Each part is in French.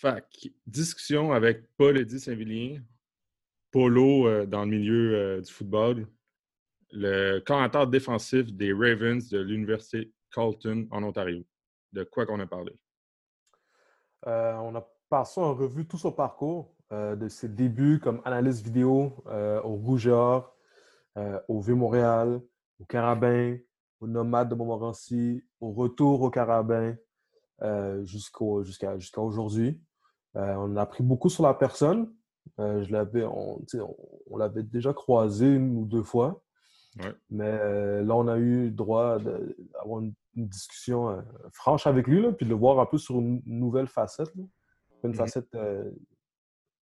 Fac, discussion avec Paul Eddy Saint-Vilien, Polo euh, dans le milieu euh, du football, le commentateur défensif des Ravens de l'Université Carleton en Ontario. De quoi qu'on a parlé? Euh, on a passé en revue tout son parcours, de ses débuts comme analyste vidéo au Rouge Or, au V-Montréal, au Carabin, au Nomade de Montmorency, au retour au Carabin, jusqu'à aujourd'hui. On a appris beaucoup sur la personne. je l'avais, on, on l'avait déjà croisé une ou deux fois. Mais là, on a eu droit d'avoir une, discussion franche avec lui, puis de le voir un peu sur une nouvelle facette. Une mmh facette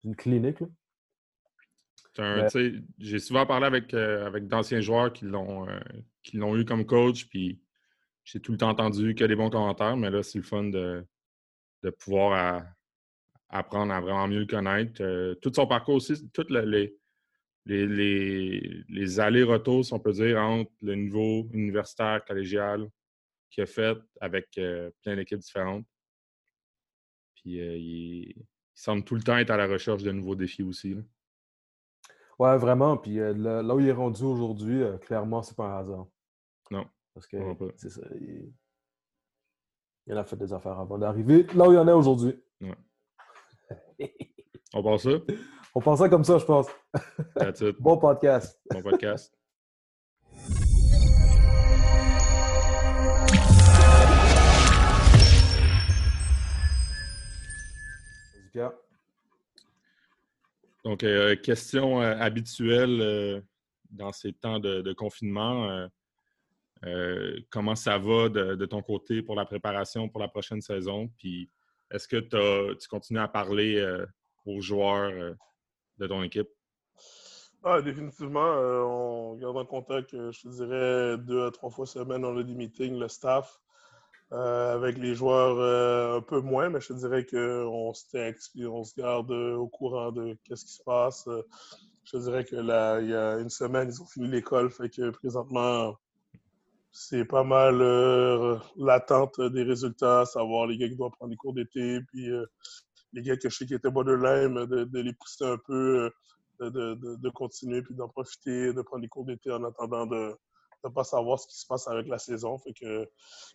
d'une clinique. J'ai souvent parlé avec, avec d'anciens joueurs qui l'ont eu comme coach, puis j'ai tout le temps entendu que des bons commentaires, mais là, c'est le fun de, de pouvoir apprendre à vraiment mieux le connaître. tout son parcours aussi, toutes les, les, les, allers-retours, si on peut dire, entre le niveau universitaire, collégial qu'il a fait avec euh, plein d'équipes différentes. Puis euh, il, semble tout le temps être à la recherche de nouveaux défis aussi. Là. Ouais, vraiment. Puis euh, là, où il est rendu aujourd'hui, clairement, c'est pas un hasard. Non. Parce que c'est ça. Il... en a fait des affaires avant d'arriver là où il en est aujourd'hui. Ouais. on pense ça? On pense ça comme ça, je pense. bon podcast. Bon podcast. Donc, euh, question euh, habituelle euh, dans ces temps de, confinement. comment ça va de, ton côté pour la préparation pour la prochaine saison? Puis, est-ce que tu continues à parler aux joueurs de ton équipe? Ah, définitivement. Euh, on garde en contact, euh, je te dirais, deux à trois fois semaine. On a des meetings, le staff. Euh, avec les joueurs un peu moins, mais je te dirais qu'on on se garde au courant de ce qui se passe. je te dirais que là, il y a une semaine, ils ont fini l'école, fait que présentement, c'est pas mal l'attente des résultats, savoir les gars qui doivent prendre des cours d'été, puis les gars que je sais qui étaient borderline, de, de les pousser un peu, euh, de, de, continuer, puis d'en profiter, de prendre des cours d'été en attendant de ne pas savoir ce qui se passe avec la saison. Fait que,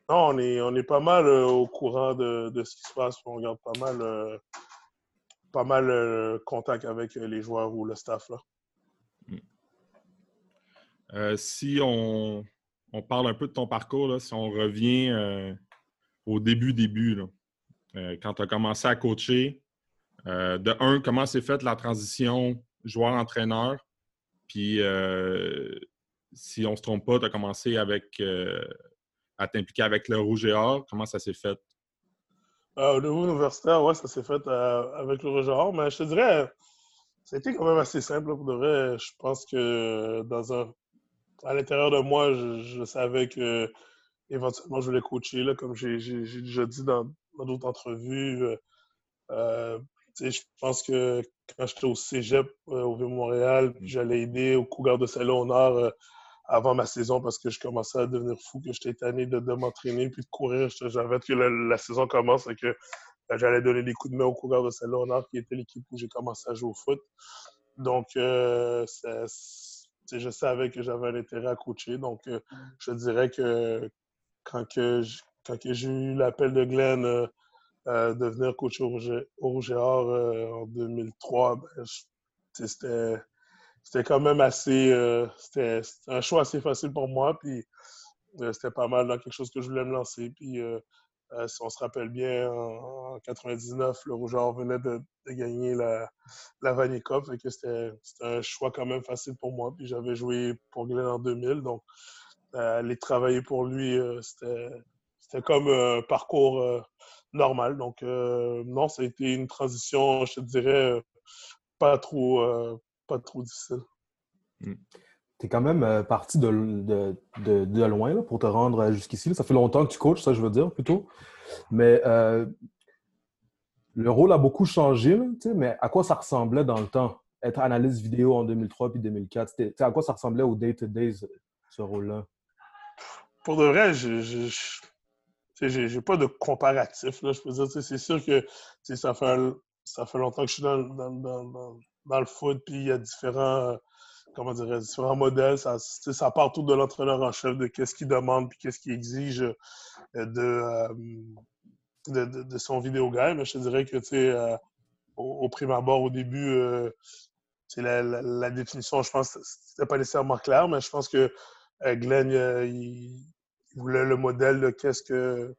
non, on est, on est pas mal euh, au courant de, ce qui se passe, on garde pas mal, euh, pas mal contact avec les joueurs ou le staff. Là. si on, on, parle un peu de ton parcours, là, si on revient au début, début. Euh, quand tu as commencé à coacher, euh, de un, comment s'est faite la transition joueur-entraîneur? Puis, euh, si on ne se trompe pas, tu as commencé avec, à t'impliquer avec le Rouge et Or. Comment ça s'est fait? au niveau universitaire, oui, ça s'est fait avec le Rouge et Or. Mais je te dirais, été quand même assez simple. pour de vrai. Je pense que dans un, à l'intérieur de moi, je, savais que éventuellement je voulais coacher, là, comme j'ai déjà dit dans, d'autres entrevues. Euh, euh je pense que quand j'étais au cégep euh, au Vieux-Montréal, j'allais aider au Cougar de Salon Nord euh, avant ma saison parce que je commençais à devenir fou, que j'étais tanné de, de m'entraîner puis de courir. J'avais que la, saison commence et que j'allais donner des coups de main au Cougar de Salon Nord, qui était l'équipe où j'ai commencé à jouer au foot. Donc, je savais que j'avais un intérêt à coacher. Donc, je dirais que quand que quand j'ai eu l'appel de Glenn euh, euh, de venir coacher au Rouge, Or euh, en 2003, ben, c'était quand même assez. c'était un choix assez facile pour moi. Puis c'était pas mal dans quelque chose que je voulais me lancer. Puis si on se rappelle bien, en, 1999, le Rouge Or venait de, gagner la, la Vanier Cup. c'était un choix quand même facile pour moi. Puis j'avais joué pour Glenn en 2000. Donc aller travailler pour lui, c'était c'était comme un parcours euh, normal. Donc, euh, non, ça a été une transition, je te dirais, euh, pas trop, pas trop difficile. Hmm. Tu es quand même parti de, de, loin pour te rendre jusqu'ici. Ça fait longtemps que tu coaches, ça je veux dire plutôt. Mais le rôle a beaucoup changé, mais à quoi ça ressemblait dans le temps? Être analyste vidéo en 2003 puis 2004, à quoi ça ressemblait au day-to-day, ce rôle-là? Pour de vrai, je, j'ai pas de comparatif. Là, je peux dire, c'est sûr que ça fait, ça fait longtemps que je suis dans, dans, dans, le foot, puis il y a différents, comment dirais différents modèles. Ça, ça part tout de l'entraîneur en chef, de qu'est-ce qu'il demande, puis qu'est-ce qu'il exige euh, euh, de, de, son vidéo game. Mais je te dirais que, tu sais, euh, au, prime abord, au début, la, définition, je pense, c'était pas nécessairement clair, mais je pense que Glenn, il, voulait le modèle de qu'est-ce que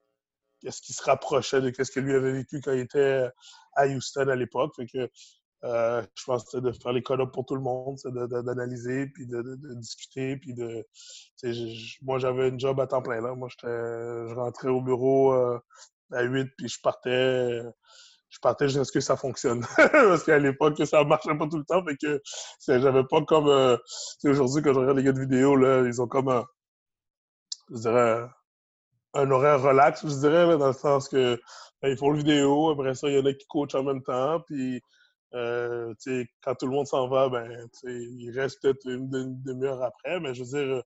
qu'est-ce qui se rapprochait de qu'est-ce que lui avait vécu quand il était à Houston à l'époque. Euh, je pense que de faire les code pour tout le monde, d'analyser, puis de, discuter, puis de... moi, j'avais une job à temps plein. Là. Moi, je rentrais au bureau euh, à 8, puis je partais je partais jusqu'à ce que ça fonctionne. Parce qu'à l'époque, ça marchait pas tout le temps. Fait que j'avais pas comme... Euh, aujourd'hui, quand je regarde les gars de vidéo, là, ils ont comme un... Je dirais un horaire relax, je dirais, dans le sens que ben, ils font le vidéo, après ça, il y en a qui coachent en même temps, puis euh, quand tout le monde s'en va, ben, il reste peut-être une, demi-heure après, mais je veux dire,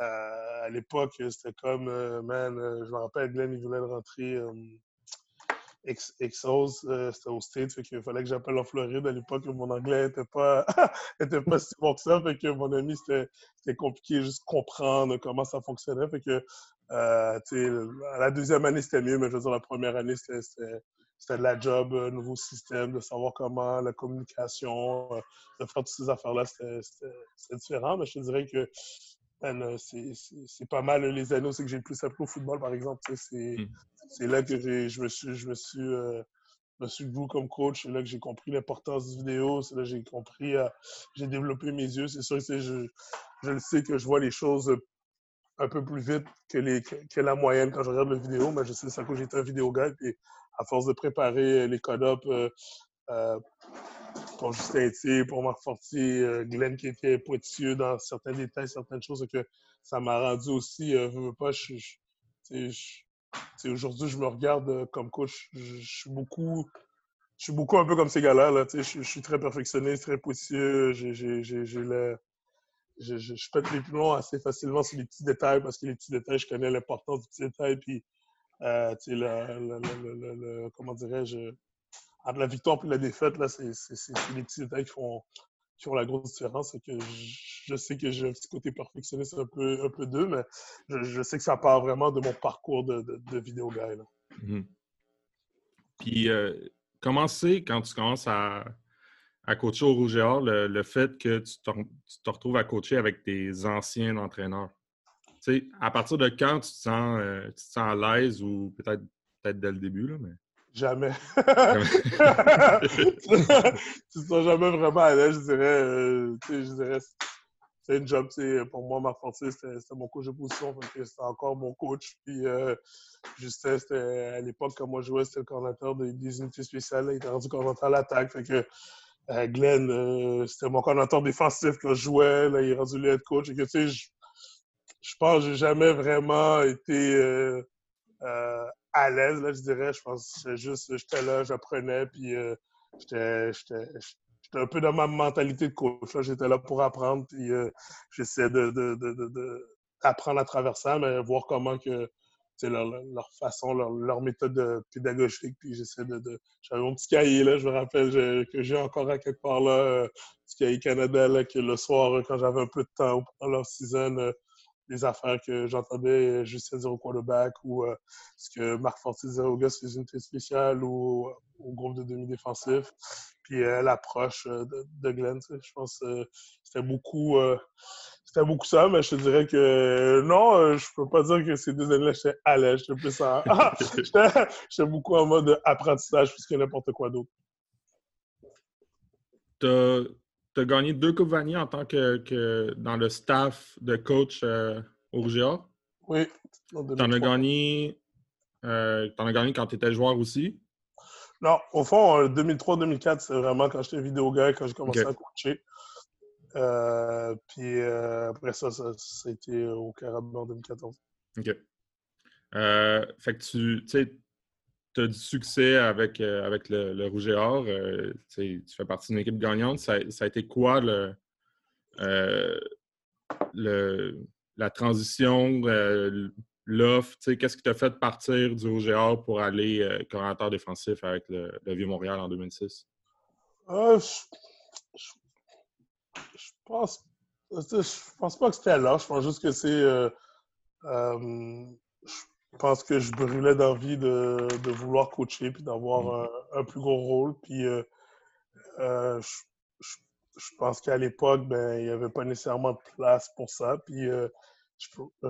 euh, à l'époque, c'était comme, euh, man, je me rappelle, Glenn, il voulait rentrer Exos, c'était au States, fait fallait que j'appelle en Floride. À l'époque, mon anglais n'était pas, était pas si bon que ça, fait que mon ami, c'était compliqué juste comprendre comment ça fonctionnait, fait que euh, la deuxième année, c'était mieux, mais je veux dire, la première année, c'était de la job, un nouveau système, de savoir comment, la communication, euh, de faire toutes ces affaires-là, c'était différent. Mais je te dirais que c'est pas mal les années que j'ai le plus appris au football, par exemple. Hmm. C'est là que je me suis, je me suis, euh, me suis comme coach. C'est là que j'ai compris l'importance du vidéo. C'est là que j'ai compris, j'ai développé mes yeux. C'est sûr que je, je le sais que je vois les choses un peu plus vite que, les, que, la moyenne quand je regarde la vidéo, mais je sais ça que j'étais un vidéo guide. Et à force de préparer les code-up euh, euh, pour Justin Etier, pour Marc euh, Glenn qui était pointilleux dans certains détails, certaines choses, que ça m'a rendu aussi, pas, aujourd'hui, je me regarde comme coach, je, suis beaucoup je suis beaucoup un peu comme ces gars-là. Là, je, suis très perfectionniste, très pointilleux. Je pète les plombs assez facilement sur les petits détails parce que les petits détails, je connais l'importance des petits détails. Puis, euh, tu le, le, le, comment dirais-je, entre la victoire et la défaite, là, c'est les petits détails qui font, qui font la grosse différence. que je, sais que j'ai un petit côté perfectionniste un peu, un peu d'eux, mais je, sais que ça part vraiment de mon parcours de, de, vidéo guy. Là. Mm-hmm. Puis, euh, comment c'est quand tu commences à à coacher au Rouge et Or, le, fait que tu te, retrouves à coacher avec des anciens entraîneurs? Sais, à partir de quand tu te sens, euh, tu te sens à l'aise ou peut-être peut-être dès le début, là, mais... Jamais. tu te sens jamais vraiment à l'aise, je dirais. Euh, je dirais c'est une job. Pour moi, Marc Fortier, c'était mon coach de position. C'était encore mon coach. Puis euh, Justin, à l'époque, quand moi je jouais, c'était le coordinateur des, unités spéciales. il était rendu coordinateur à l'attaque. Fait que euh, Glenn, euh, c'était mon coordinateur défensif que je jouais. Là, il est rendu le head coach. Et que, tu sais, je, pense que j'ai jamais vraiment été euh, à l'aise, là, je dirais. Je pense que juste, j'étais là, j'apprenais, puis j'étais un peu dans ma mentalité de coach. J'étais là pour apprendre, puis j'essayais de, de, de, d'apprendre à travers ça, mais voir comment que leur, leur, façon, leur, leur, méthode pédagogique. Puis j'essaie de, de... J'avais mon petit cahier, là, je me rappelle que j'ai encore à quelque part là, euh, petit cahier Canada, là, que le soir, quand j'avais un peu de temps pendant leur season, euh, les affaires que j'entendais juste dire au quarterback ou euh, ce que Marc Forti disait aux gars sur les unités spéciales ou au groupe de demi-défensif. Puis l'approche de, de, Glenn, je pense que c'était beaucoup c'était beaucoup ça, mais je te dirais que non, euh, je peux pas dire que ces deux années-là, j'étais à l'aise. J'étais plus en... j'étais beaucoup en mode apprentissage plus que n'importe quoi d'autre. Tu as, gagné deux Coupes Vanier en tant que, dans le staff de coach euh, au RGA. Oui. Tu en, as gagné, euh, en as gagné quand tu étais joueur aussi? Non, au fond, 2003-2004, c'est vraiment quand j'étais vidéo gars, quand j'ai commencé à coacher. Euh, puis euh, après ça, ça, a été au Carabin en 2014. OK. Euh, fait que tu sais, as du succès avec, avec le, Rouge et Or. tu fais partie d'une équipe gagnante. Ça, a été quoi le, le la transition, l'offre? Qu'est-ce qui t'a fait partir du OGA pour aller euh, coordinateur défensif avec le, Vieux-Montréal en 2006? Euh, je, pense, je pense pas que c'était là. Je pense juste que c'est. Euh, pense que je brûlais d'envie de, de vouloir coacher puis d'avoir mm. un, plus gros rôle. Puis je, je, pense qu'à l'époque, ben, il n'y avait pas nécessairement de place pour ça. Puis euh,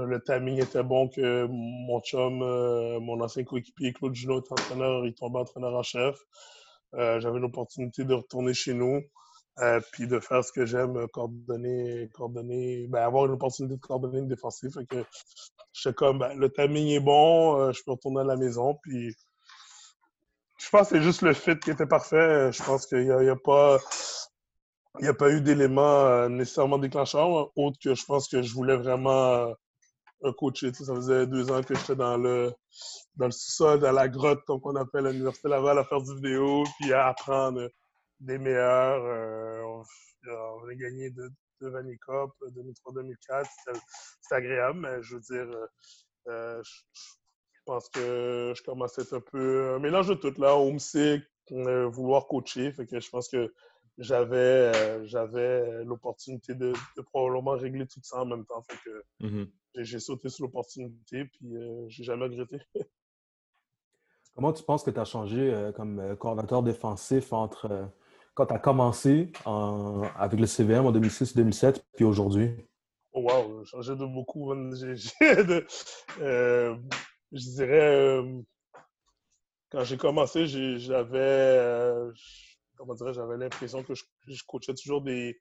le timing était bon que mon chum, euh, mon ancien coéquipier Claude Junot entraîneur, il tombait entraîneur en chef. Euh, j'avais l'opportunité de retourner chez nous, puis de faire ce que j'aime, coordonner, coordonner, ben, avoir une opportunité de coordonner une défensive. Fait que j'étais comme, ben, le timing est bon, je peux retourner à la maison, puis je pense que c'est juste le fit qui était parfait. Je pense qu'il n'y a, pas il n'y a pas eu d'éléments euh, nécessairement déclencheurs, autre que je pense que je voulais vraiment euh, coacher. ça faisait deux ans que j'étais dans le, dans le sous-sol, dans la grotte, comme on appelle l'Université Laval, à faire du vidéo, puis à apprendre des meilleurs. Euh, on, a gagné deux, deux Vanny Cup, 2003-2004. C'était agréable, mais je veux dire, je, pense que je commençais à être un peu un mélange de tout, là, homesick, vouloir coacher. Fait que je pense que j'avais euh, j'avais l'opportunité de, probablement régler tout ça en même temps. Fait que mm-hmm. j'ai sauté sur l'opportunité, puis euh, j'ai jamais regretté. Comment tu penses que tu as changé euh, comme coordinateur défensif entre quand tu as commencé avec le CVM en 2006-2007 puis aujourd'hui? Oh wow, j'ai changé de beaucoup. de, je dirais, quand j'ai commencé, j'avais comment dirais j'avais l'impression que je, coachais toujours des,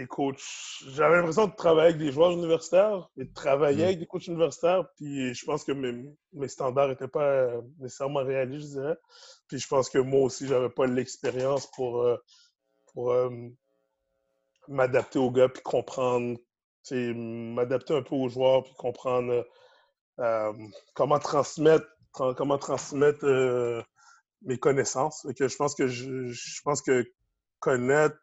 des coachs. J'avais l'impression de travailler avec des joueurs universitaires et de travailler mm. avec des coachs universitaires. Puis je pense que mes, mes standards n'étaient pas euh, nécessairement réalistes, je dirais. Puis je pense que moi aussi, j'avais pas l'expérience pour, euh, pour euh, m'adapter aux gars puis comprendre, m'adapter un peu aux joueurs puis comprendre comment transmettre, comment transmettre mes connaissances. Que je pense que je, pense que connaître,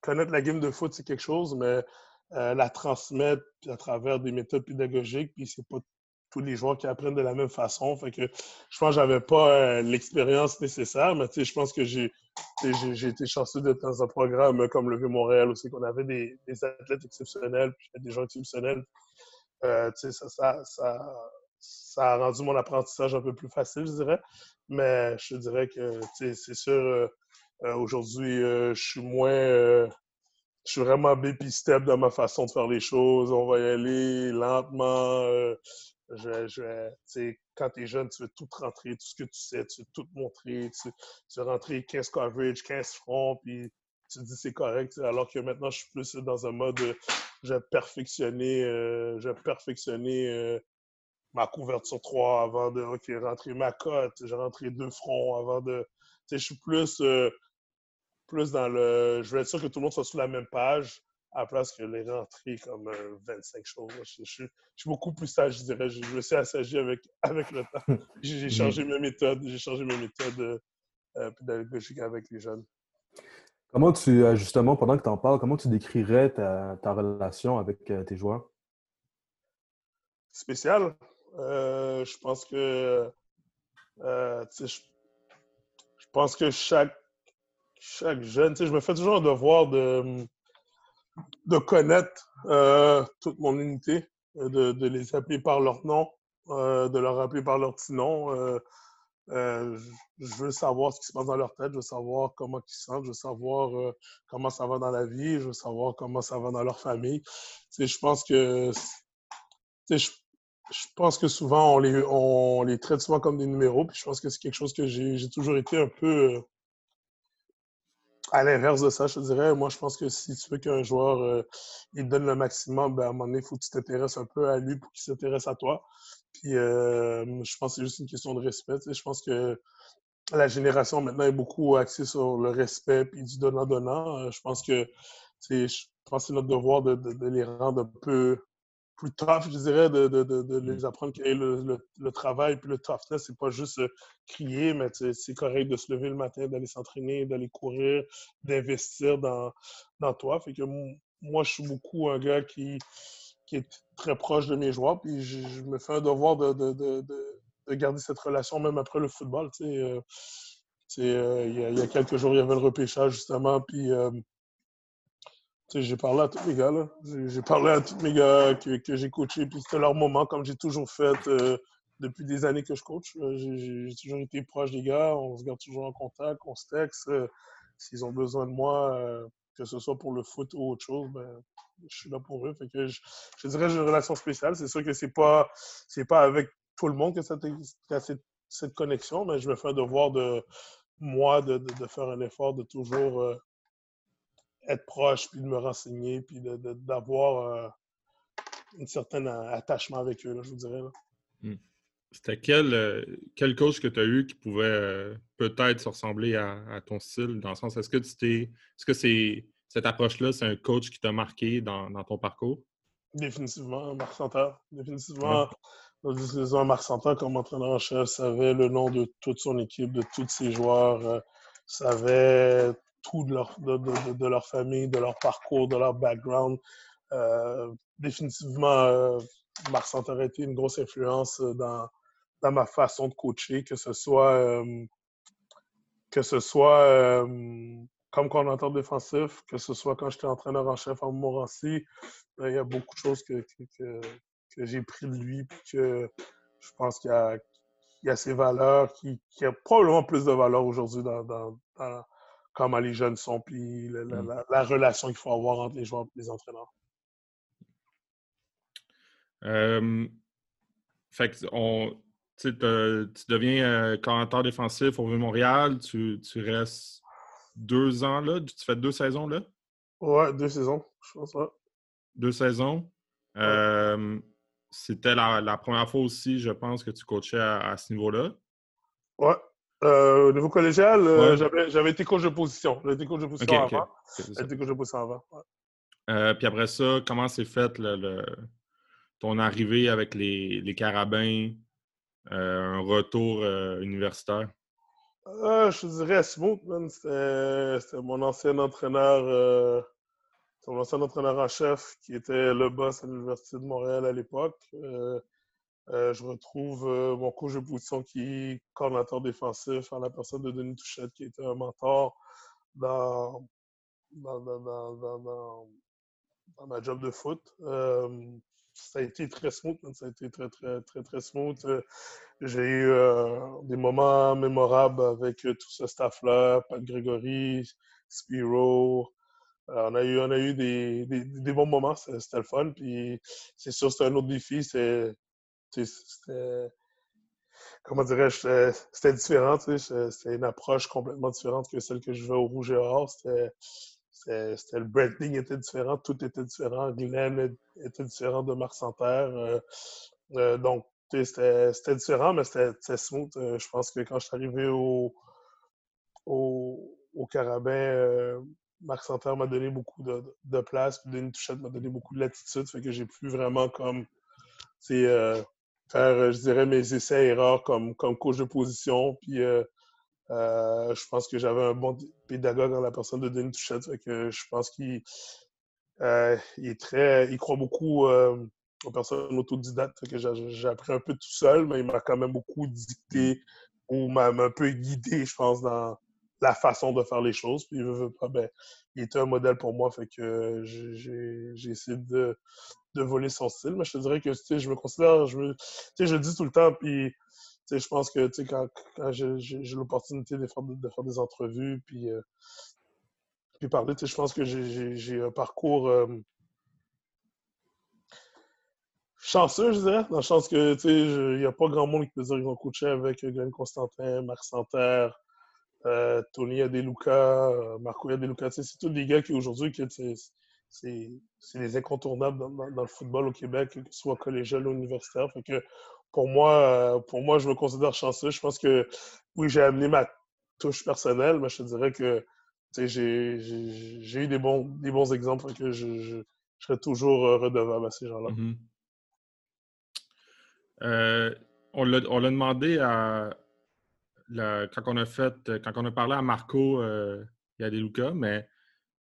connaître la game de foot, c'est quelque chose, mais euh, la transmettre à travers des méthodes pédagogiques, puis c'est pas tous les joueurs qui apprennent de la même façon. Fait que je pense que j'avais pas euh, l'expérience nécessaire, mais je pense que j'ai été chanceux d'être dans un programme comme le Vieux-Montréal aussi, qu'on avait des, des, athlètes exceptionnels, puis des gens exceptionnels. Euh, ça, ça, ça, ça a rendu mon apprentissage un peu plus facile, je dirais. Mais je dirais que, c'est sûr, aujourd'hui, euh, je suis moins. je suis vraiment baby step dans ma façon de faire les choses. On va y aller lentement. je, quand tu es jeune, tu veux tout rentrer, tout ce que tu sais, tu veux tout montrer. Tu, veux rentrer 15 coverage, 15 fronts, puis tu te dis c'est correct. Alors que maintenant, je suis plus dans un mode, je vais je vais perfectionner ma couverture 3 avant de rentrer ma cote. J'ai rentré deux fronts avant de. je suis plus, euh, plus dans le. Je veux être sûr que tout le monde soit sur la même page à la place que les rentrées comme 25 euh, choses. Je, suis beaucoup plus sage, je dirais. Je, me suis assagi avec, avec le temps. J'ai changé mes méthodes. J'ai changé mes méthodes euh, pédagogiques avec les jeunes. Comment tu, justement, pendant que tu en parles, comment tu décrirais ta, ta relation avec tes joueurs? Spécial. Euh, je pense que euh, je, pense que chaque, chaque jeune, je me fais toujours un devoir de, de connaître euh, toute mon unité, de, de, les appeler par leur nom, de leur appeler par leur petit nom. je veux savoir ce qui se passe dans leur tête, je veux savoir comment ils se sentent, je veux savoir comment ça va dans la vie, je veux savoir comment ça va dans leur famille. je pense que je, je pense que souvent, on les, on les traite souvent comme des numéros. Puis je pense que c'est quelque chose que j'ai toujours été un peu euh, à l'inverse de ça, je te dirais. Moi, je pense que si tu veux qu'un joueur euh, il donne le maximum, ben, à un moment donné, il faut que tu t'intéresses un peu à lui pour qu'il s'intéresse à toi. Puis euh, je pense que c'est juste une question de respect. Je pense que la génération maintenant est beaucoup axée sur le respect puis du donnant-donnant. Je pense que je pense que c'est notre devoir de, de, les rendre un peu plus tough, je dirais, de, de, de, les mm. apprendre que le, le, le, travail puis le toughness, c'est pas juste euh, crier, mais c'est correct de se lever le matin, d'aller s'entraîner, d'aller courir, d'investir dans, dans toi. Fait que moi, je suis beaucoup un gars qui, qui est très proche de mes joueurs. Puis je, me fais un devoir de, de, de, garder cette relation même après le football. Tu sais, il, y a, il, y a, quelques jours, il y avait le repêchage justement. Puis j'ai parlé à tous mes gars. J'ai parlé à tous mes gars que, que j'ai coachés. Puis c'était leur moment, comme j'ai toujours fait depuis des années que je coach. J'ai toujours été proche des gars. On se garde toujours en contact, on se texte. S'ils ont besoin de moi, que ce soit pour le foot ou autre chose, ben, je suis là pour eux. Fait que je, dirais que j'ai une relation spéciale. C'est sûr que c'est pas pas avec tout le monde que ça a cette, cette, connexion, mais je me fais un devoir de moi de, de, faire un effort de toujours euh, être proche, puis de me renseigner, puis d'avoir euh, un certain attachement avec eux, je vous dirais. Mmh. C'était quel, euh, quel coach que tu as eu qui pouvait peut-être se ressembler à, ton style, dans le sens, est-ce que tu t'es. Est-ce que c'est cette approche-là, c'est un coach qui t'a marqué dans, ton parcours? Définitivement, Marc Santerre. Définitivement, ouais. Marc Santerre, comme entraîneur en chef, savait le nom de toute son équipe, de tous ses joueurs, euh, savait tout de leur, de, leur famille, de leur parcours, de leur background. Euh, définitivement, euh, Marc Santerre a été une grosse influence dans, dans ma façon de coacher, que ce soit, que ce soit comme coordinateur défensif, que ce soit quand j'étais entraîneur en chef en Montmorency, il y a beaucoup de choses que, que, que, j'ai pris de lui, puis que je pense qu'il y a, y a ses valeurs, qui, qui a probablement plus de valeur aujourd'hui dans, dans, dans, comment les jeunes sont, puis la, la, mm. la, relation qu'il faut avoir entre les joueurs et les entraîneurs. Euh, fait que on, tu deviens euh, coordinateur défensif au Vieux-Montréal, tu, tu restes deux ans là? Tu fais deux saisons là? Ouais, deux saisons, je pense, ouais. Deux saisons. C'était la, première fois aussi, je pense, que tu coachais à, ce niveau-là. Ouais. Euh, au niveau collégial, euh, j'avais été coach de position. J'avais été coach de position avant. J'avais été coach de position avant. Euh, puis après ça, comment s'est fait le, ton arrivée avec les, les carabins, un retour universitaire? Je dirais Smooth, C'était mon ancien entraîneur, mon ancien entraîneur en chef qui était le boss à l'Université de Montréal à l'époque. Euh, euh, je retrouve mon coach de position qui est coordinateur défensif en la personne de Denis Touchette, qui était un mentor dans, dans, dans, dans ma job de foot ça a été très smooth, ça a été très, très, très, très smooth. Euh, j'ai eu euh, des moments mémorables avec euh, tout ce staff-là, Pat Grégory, Spiro. on a eu, on a eu des, des, bons moments, c'était le fun. Puis c'est sûr, c'était un autre défi. C'était. Comment dirais-je? C'était différent. C'était une approche complètement différente que celle que je vais au Rouge et Or. C'était le branding était différent, tout était différent. Glenn était différent de Marc Santerre. Euh, euh, donc, c'était différent, mais c'était smooth. Euh, je pense que quand je suis arrivé au, au, au Carabin, Marc Santerre m'a donné beaucoup de, de place, puis Denis Touchette m'a donné beaucoup de latitude, fait que j'ai pu vraiment comme faire, je dirais, mes essais-erreurs comme, comme coach de position, puis euh, je pense que j'avais un bon pédagogue dans la personne de Denis Touchette. que je pense qu'il euh, est très. Il croit beaucoup euh, aux personnes autodidactes. que j'ai appris un peu tout seul, mais il m'a quand même beaucoup dicté ou m'a un peu guidé, je pense, dans la façon de faire les choses. Puis il, ben, il était un modèle pour moi. Fait que j'ai essayé de, de, voler son style. Mais je te dirais que je me considère, je, me, je le dis tout le temps, puis je pense que quand, quand j'ai l'opportunité de faire, de faire, des entrevues, puis, euh, puis parler, je pense que j'ai un parcours euh, chanceux, je dirais, dans le que il n'y a pas grand monde qui peut dire qu'ils vont coacher avec Glenn Constantin, Marc Santerre, euh, Tony Adeluca, Marco Adeluca. C'est tous des gars qui aujourd'hui, c'est des incontournables dans, le football au Québec, que ce soit collégial ou universitaire. Fait que pour moi, euh, pour moi, je me considère chanceux. Je pense que oui, j'ai amené ma touche personnelle, mais je te dirais que j'ai eu des bons, des bons exemples que je, serais toujours euh, redevable à ces gens-là. Mm-hmm. Euh, on l'a demandé à quand on a fait, quand on a parlé à Marco il y a des Lucas, mais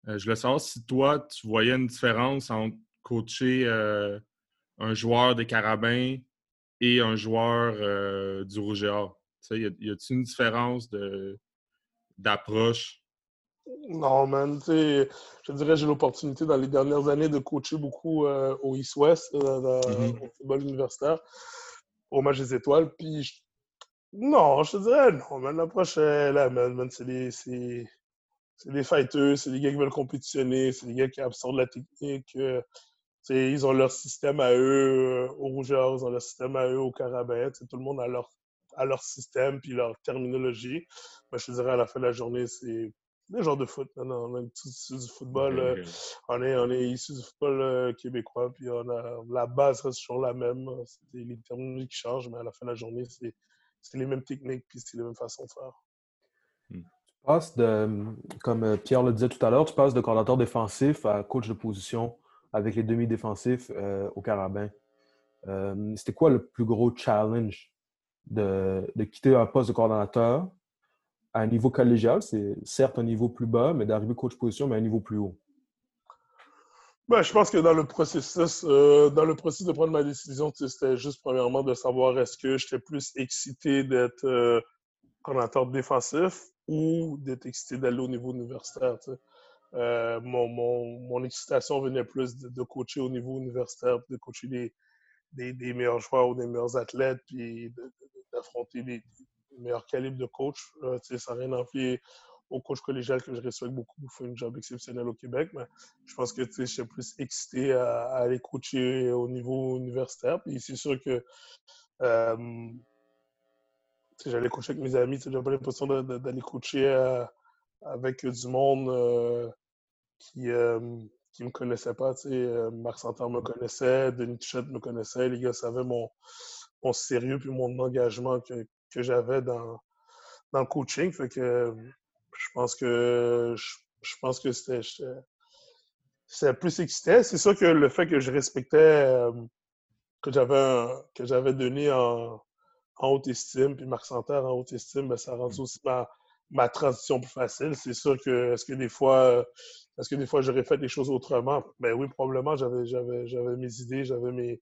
je voulais savoir si toi, tu voyais une différence entre coacher un joueur des Carabins et un joueur euh, du Rouge et Or? Y a-t-il une différence d'approche? Non, man. Je dirais j'ai l'opportunité dans les dernières années de coacher beaucoup euh, au East-West, mm-hmm. au football universitaire, au match des étoiles. Puis, non, je te dirais non, man. L'approche est C'est des, c'est des fighters, c'est des gars qui veulent compétitionner, c'est des gars qui absorbent la technique. Euh, ils ont leur système à eux euh, au Rougeur, ils ont leur système à eux au Carabin. Tout le monde a leur, a leur système puis leur terminologie. Moi, je te dirais à la fin de la journée, c'est des genres de foot. Non, on est issu du football. Euh, on, est, on est issu du football québécois, puis on a, la base reste toujours la même. C'est les terminologies qui changent, mais à la fin de la journée, c'est les mêmes techniques puis c'est les mêmes façons de faire. Passes de, comme euh, Pierre le disait tout à l'heure, tu passes de coordinateur défensif à coach de position avec les demi-défensifs euh, au Carabin. Euh, c'était quoi le plus gros challenge de, quitter un poste de coordonnateur à un niveau collégial? C'est certes un niveau plus bas, mais d'arriver coach de position, mais à un niveau plus haut. Ben, je pense que dans le processus, dans le processus de prendre ma décision, c'était juste premièrement de savoir est-ce que j'étais plus excité d'être coordonnateur défensif ou d'être excité d'aller au niveau universitaire. Euh, mon, mon, mon, excitation venait plus de, coacher au niveau universitaire, de coacher des, des, meilleurs joueurs ou des meilleurs athlètes, puis d'affronter des, meilleurs calibres de coach. Euh, ça n'a rien enlevé au coach collégial que je respecte beaucoup, il fait un job exceptionnel au Québec, mais je pense que je suis plus excité à, aller coacher au niveau universitaire. Puis c'est sûr que euh, j'allais coucher avec mes amis, j'avais l'impression d'aller coucher euh, avec du monde euh, qui euh, me connaissait pas. Marc Santerre me connaissait, Denis Tuchette me connaissait, les gars savaient mon, mon sérieux puis mon engagement que, que j'avais dans, dans le coaching. Fait que je pense que je, pense que c'était c'est plus excitant. C'est sûr que le fait que je respectais que j'avais donné en, en haute estime, puis Marc Santerre en haute estime, ben, ça rend mm. aussi ma, transition plus facile. C'est sûr que est-ce que des fois est-ce que des fois j'aurais fait des choses autrement? Ben oui, probablement j'avais j'avais j'avais mes idées, j'avais mes,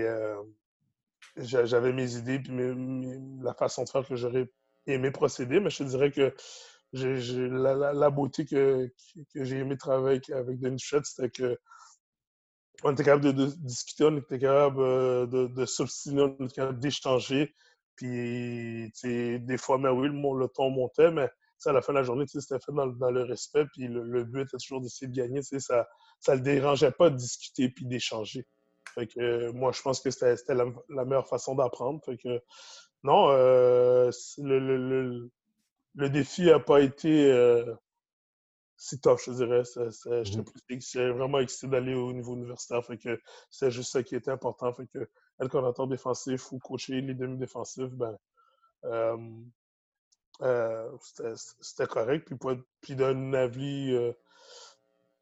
euh, j'avais mes idées puis la façon de faire que j'aurais aimé procéder, mais je te dirais que j'ai, la, beauté que, que j'ai aimé travailler avec, Denis Chouette, c'était que on était capable de, discuter, on était capable euh, de, de s'obstiner, on était capable d'échanger. Puis, des fois, mais oui, le, le ton montait, mais à la fin de la journée, c'était fait dans, le respect. Puis le, but était toujours d'essayer de gagner. Ça ne le dérangeait pas de discuter puis d'échanger. Fait que moi, je pense que c'était la, meilleure façon d'apprendre. Fait que non, euh, le, le, défi n'a pas été euh, c'est top, je dirais. J'étais mmh. vraiment excité d'aller au niveau universitaire. Fait que c'est juste ça qui était important. Fait que être coordinateur défensif ou coacher les demi-défensifs, ben, euh, c'était correct. Puis, puis d'un avis euh,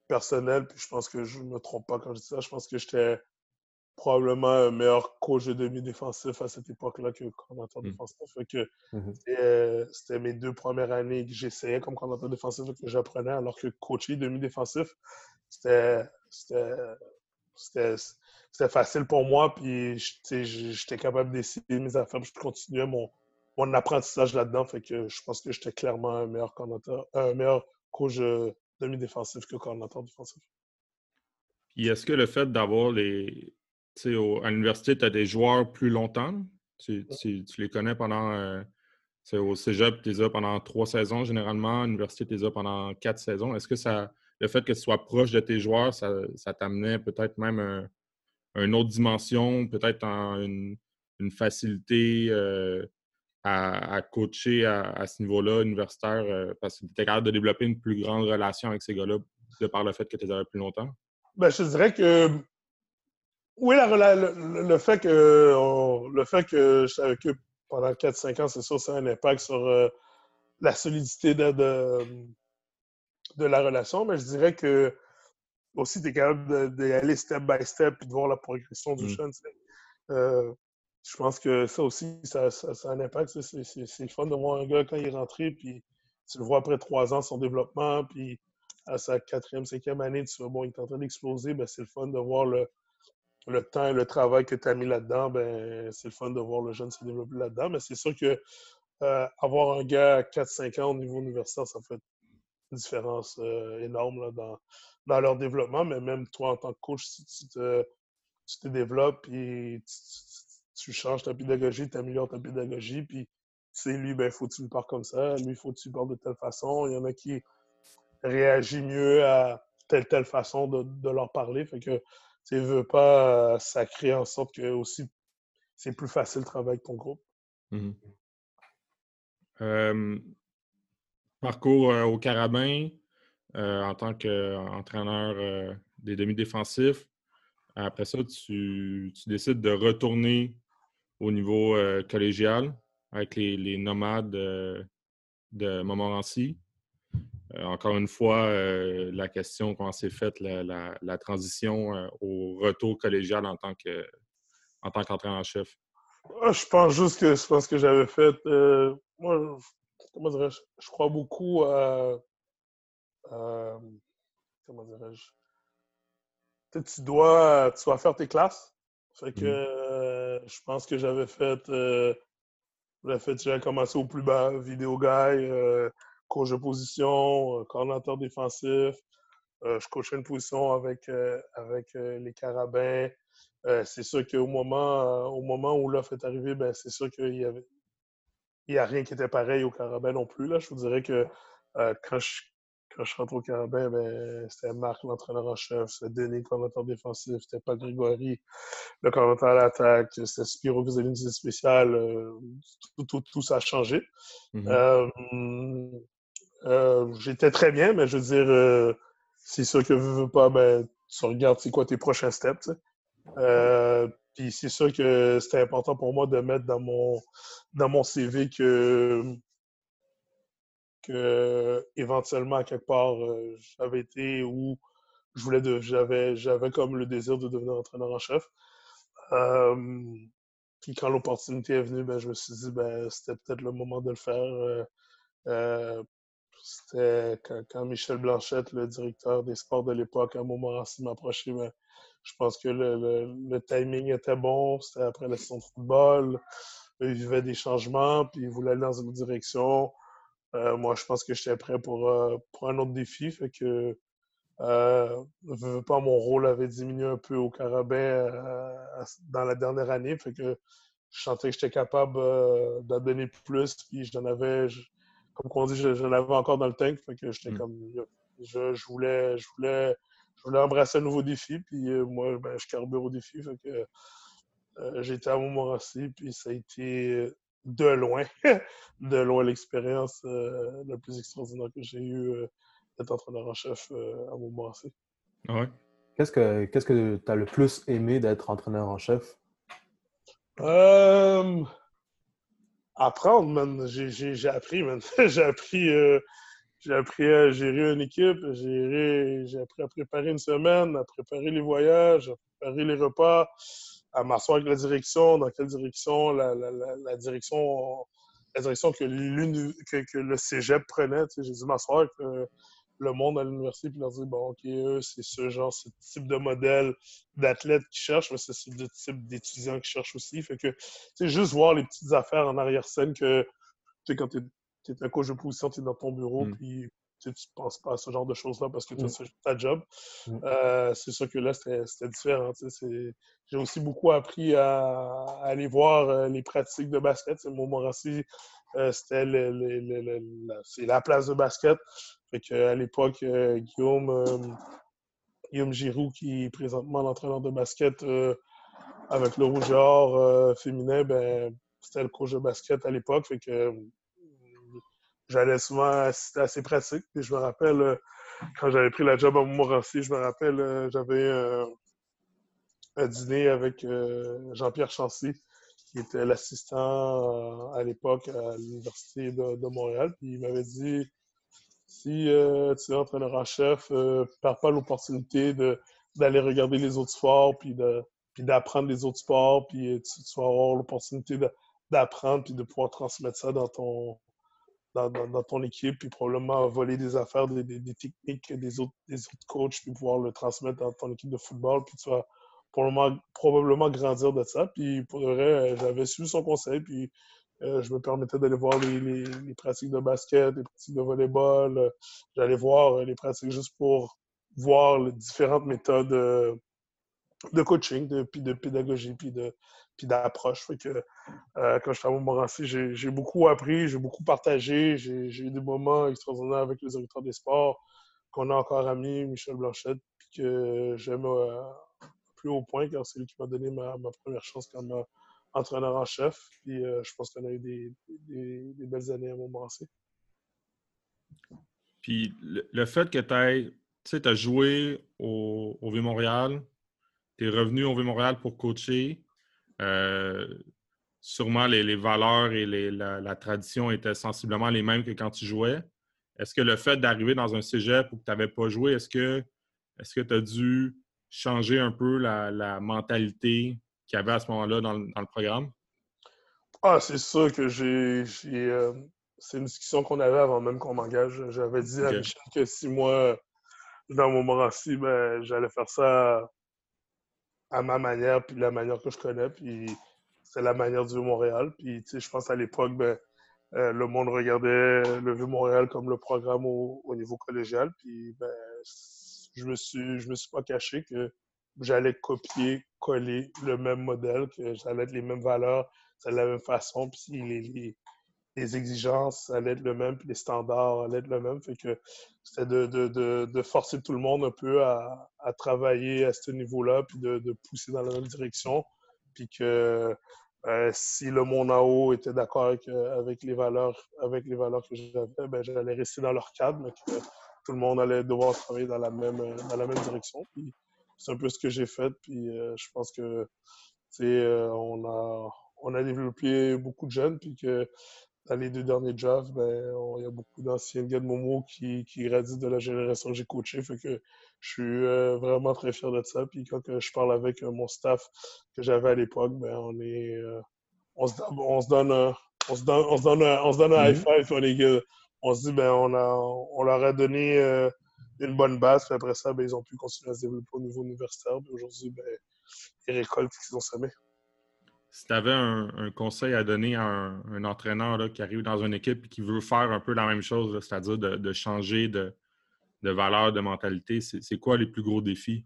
personnel, puis je pense que je ne me trompe pas quand je dis ça, je pense que j'étais probablement un meilleur coach de demi-défensif à cette époque-là que coordinateur mmh. défensif. que mmh euh, c'était mes deux premières années que j'essayais comme coordinateur défensif que j'apprenais, alors que coacher demi-défensif, c'était facile pour moi. Puis j'étais capable d'essayer mes affaires. je continuais mon, mon apprentissage là-dedans. Fait que je pense que j'étais clairement un meilleur un meilleur coach euh, demi-défensif que coordinateur défensif. Puis est-ce que le fait d'avoir les, à l'université, tu as des joueurs plus longtemps. Tu, les connais pendant. Euh, au cégep, tu les as pendant trois saisons généralement. À l'université, tu les as pendant quatre saisons. Est-ce que ça, le fait que tu sois proche de tes joueurs, ça, t'amenait peut-être même une autre dimension, peut-être une, facilité euh, à, coacher à, ce niveau-là universitaire euh, parce que tu étais capable de développer une plus grande relation avec ces gars-là de par le fait que tu les avais plus longtemps? Ben, je dirais que oui, le, fait que, le fait que je suis avec eux pendant 4-5 ans, c'est sûr, ça a un impact sur euh, la solidité de, de, la relation, mais je dirais que aussi, tu es capable d'aller step by step et de voir la progression du mmh. jeune. Euh, je pense que ça aussi, ça, a un impact. C'est le fun de voir un gars quand il est rentré, puis tu le vois après trois ans, son développement, puis à sa quatrième, cinquième année, tu vois, bon, il est en train d'exploser, ben, c'est le fun de voir le, le temps et le travail que tu as mis là-dedans, ben, c'est le fun de voir le jeune se développer là-dedans. Mais c'est sûr que euh, avoir un gars à 4-5 ans au niveau universitaire, ça fait une différence euh, énorme dans, dans, leur développement. Mais même toi, en tant que coach, si tu te, tu te développes et tu, changes ta pédagogie, tu améliores ta pédagogie, puis c'est lui, ben, faut que tu lui parles comme ça, lui, faut que tu lui parles de telle façon. Il y en a qui réagissent mieux à telle, telle façon de, de leur parler. Tu veux pas, ça crée en sorte que aussi c'est plus facile de travailler avec ton groupe. Mmh parcours au Carabin en tant qu'entraîneur des demi-défensifs. Après ça, tu, décides de retourner au niveau collégial avec les, nomades de Montmorency. Encore une fois, la question, comment s'est faite la, transition au retour collégial en tant que en tant qu'entraîneur-chef? Ah, je pense juste que c'est parce que j'avais fait. Euh, moi, comment dirais-je? Je crois beaucoup à. comment dirais-je? Tu dois, tu dois faire tes classes. Fait que mmh. je pense que j'avais fait. Euh, j'avais fait, j'ai commencé au plus bas, vidéo guy, euh, coach de position, coordinateur défensif. je coachais une position avec, avec les carabins. Euh, c'est sûr qu'au moment, euh, au moment où l'offre est arrivée, ben, c'est sûr qu'il y avait. Il n'y a rien qui était pareil au Carabin non plus. Là. Je vous dirais que euh, quand, je, quand je rentre au Carabin, ben, c'était Marc, l'entraîneur en chef, c'était Denis, le coordinateur défensif, c'était Paul Grégory, le coordinateur à l'attaque, c'était Spiro Visaline spécial. tout, tout, tout, ça a changé. Mm-hmm. J'étais très bien, mais je veux dire, c'est sûr que veux, veux pas, ben, tu regardes c'est quoi tes prochains steps. Euh, puis c'est sûr que c'était important pour moi de mettre dans mon, dans mon CV que, que éventuellement, quelque part, euh, j'avais été où je voulais de, j'avais, j'avais comme le désir de devenir entraîneur en chef. Euh, puis quand l'opportunité est venue, ben, je me suis dit ben c'était peut-être le moment de le faire. C'était quand, Michel Blanchette, le directeur des sports de l'époque, à ainsi m'approchait, ben, je pense que le, timing était bon. C'était après la saison de football. Il vivait des changements, puis il voulait aller dans une direction. Euh, moi, je pense que j'étais prêt pour, euh, un autre défi. Fait que, euh, pas, mon rôle avait diminué un peu au Carabin euh, dans la dernière année. Fait que je sentais que j'étais capable d'en donner plus. Puis j'en avais, comme on dit, j'en avais encore dans le tank. Fait que j'étais mm. comme, je, je, voulais, je voulais je voulais embrasser un nouveau défi. Puis euh, moi, ben, je carbure au défi. Fait que euh, été à Montmorency, puis ça a été de loin, de loin l'expérience euh, la plus extraordinaire que j'ai eue d'être entraîneur en chef à Montmorency. Ah ouais? Qu'est-ce que qu'est-ce que tu as le plus aimé d'être entraîneur en chef? Apprendre, man. J'ai appris, man. j'ai appris j'ai appris à gérer une équipe, j'ai appris à préparer une semaine, à préparer les voyages, à préparer les repas, à m'asseoir avec la direction, dans quelle direction la, direction la direction que, que, que, le cégep prenait. J'ai dû m'asseoir avec le, monde à l'université et leur dire bon, OK, eux, c'est ce genre, ce type de modèle d'athlète qu'ils cherchent, mais c'est ce type d'étudiants qu'ils cherchent aussi. Fait que, juste voir les petites affaires en arrière-scène que, tu sais, quand tu es un coach de position, tu es dans ton bureau, mm. puis tu ne penses pas à ce genre de choses-là parce que tu as mm. ta job. Mm. Euh, c'est sûr que là, c'était différent. J'ai aussi beaucoup appris à, aller voir euh, les pratiques de basket. Montmorency, euh, c'était la place de basket. Fait à l'époque, Guillaume, Guillaume Giroux, qui est présentement l'entraîneur de basket avec le Rouge féminin, ben, c'était le coach de basket à l'époque. Fait que j'allais souvent assister à ses pratiques. Je me rappelle, euh, quand j'avais pris la job à Montmorency, je me rappelle, euh, j'avais euh, un dîner avec Jean-Pierre Chancy, qui était l'assistant à l'époque à l'Université de, Montréal. Puis il m'avait dit si tu es entraîneur en chef, ne perds pas l'opportunité d'aller regarder les autres sports, puis d'apprendre les autres sports, puis tu, tu vas avoir l'opportunité d'apprendre, puis de pouvoir transmettre ça dans ton, dans, ton équipe, puis probablement voler des affaires, des, techniques des autres, des autres coachs, puis pouvoir le transmettre dans ton équipe de football, puis tu vas probablement grandir de ça. Puis pour le vrai, j'avais suivi son conseil, puis je me permettais d'aller voir les, les, pratiques de basket, les pratiques de volleyball. J'allais voir les pratiques juste pour voir les différentes méthodes de coaching, puis de pédagogie, puis de puis d'approche. que euh, quand j'étais à Montmorency, j'ai beaucoup appris, j'ai beaucoup partagé, j'ai eu des moments extraordinaires avec les directeurs des sports qu'on a encore amis, Michel Blanchette, puis que j'aime euh, plus haut point car c'est lui qui m'a donné ma, première chance comme entraîneur en chef. Puis euh, je pense qu'on a eu des, belles années à Montmorency. Puis le, fait que tu as joué au, au V-Montréal, tu es revenu au V-Montréal pour coacher. Euh, sûrement les, valeurs et la, tradition étaient sensiblement les mêmes que quand tu jouais. Est-ce que le fait d'arriver dans un cégep où tu n'avais pas joué, est-ce que est tu as dû changer un peu la, mentalité qu'il y avait à ce moment-là dans, le programme? Ah, c'est sûr que j'ai. Euh, c'est une discussion qu'on avait avant même qu'on m'engage. J'avais dit à Michel que si moi, dans mon moment-ci, ben, j'allais faire ça à ma manière, puis la manière que je connais, puis c'est la manière du Montréal. Puis, tu sais, je pense à l'époque, ben, euh, le monde regardait le Vieux-Montréal comme le programme au, niveau collégial. Puis, ben, je me suis, je me suis pas caché que j'allais copier, coller le même modèle, que j'allais être les mêmes valeurs, c'est la même façon. Puis, les, les exigences allaient être le même, puis les standards allaient être le même. Fait que c'était de, de, de, forcer tout le monde un peu à, à travailler à ce niveau-là, puis de, pousser dans la même direction. Puis que euh, si le monde en haut était d'accord avec, euh, avec, les valeurs, avec les valeurs que j'avais, ben, j'allais rester dans leur cadre, tout le monde allait devoir travailler dans la même, dans la même direction. C'est un peu ce que j'ai fait. Puis euh, je pense que on a, on a développé beaucoup de jeunes, puis que dans les deux derniers jobs, ben, il y a beaucoup d'anciens gars de Momo qui, qui de la génération que j'ai coaché. Fait que je suis euh, vraiment très fier de ça. Puis quand je parle avec euh, mon staff que j'avais à l'époque, ben, on est. Euh, on, se, on, se, donne un, on se donne, on se donne un, on se donne un high five. On, est, on se dit, ben, on, a, on leur a donné une bonne base. Puis après ça, ben, ils ont pu continuer à se développer au niveau universitaire. Puis aujourd'hui, ben, ils récoltent ce qu'ils ont semé si tu avais un, conseil à donner à un, entraîneur qui arrive dans une équipe et qui veut faire un peu la même chose, c'est-à-dire de, changer de, valeur, de mentalité, c'est quoi les plus gros défis?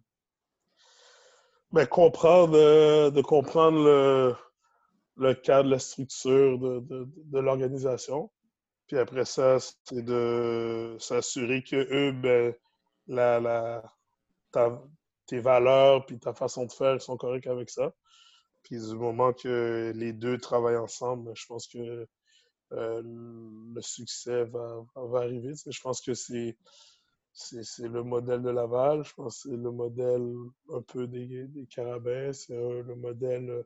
Bien, comprendre, euh, de comprendre le, le, cadre, la structure de, l'organisation. Puis après ça, c'est de s'assurer que eux, ben, la, tes valeurs puis ta façon de faire sont correctes avec ça. Puis du moment que les deux travaillent ensemble, je pense que euh, le succès va, va arriver. Je pense que c'est le modèle de Laval, je pense que c'est le modèle un peu des, des Carabins, c'est le modèle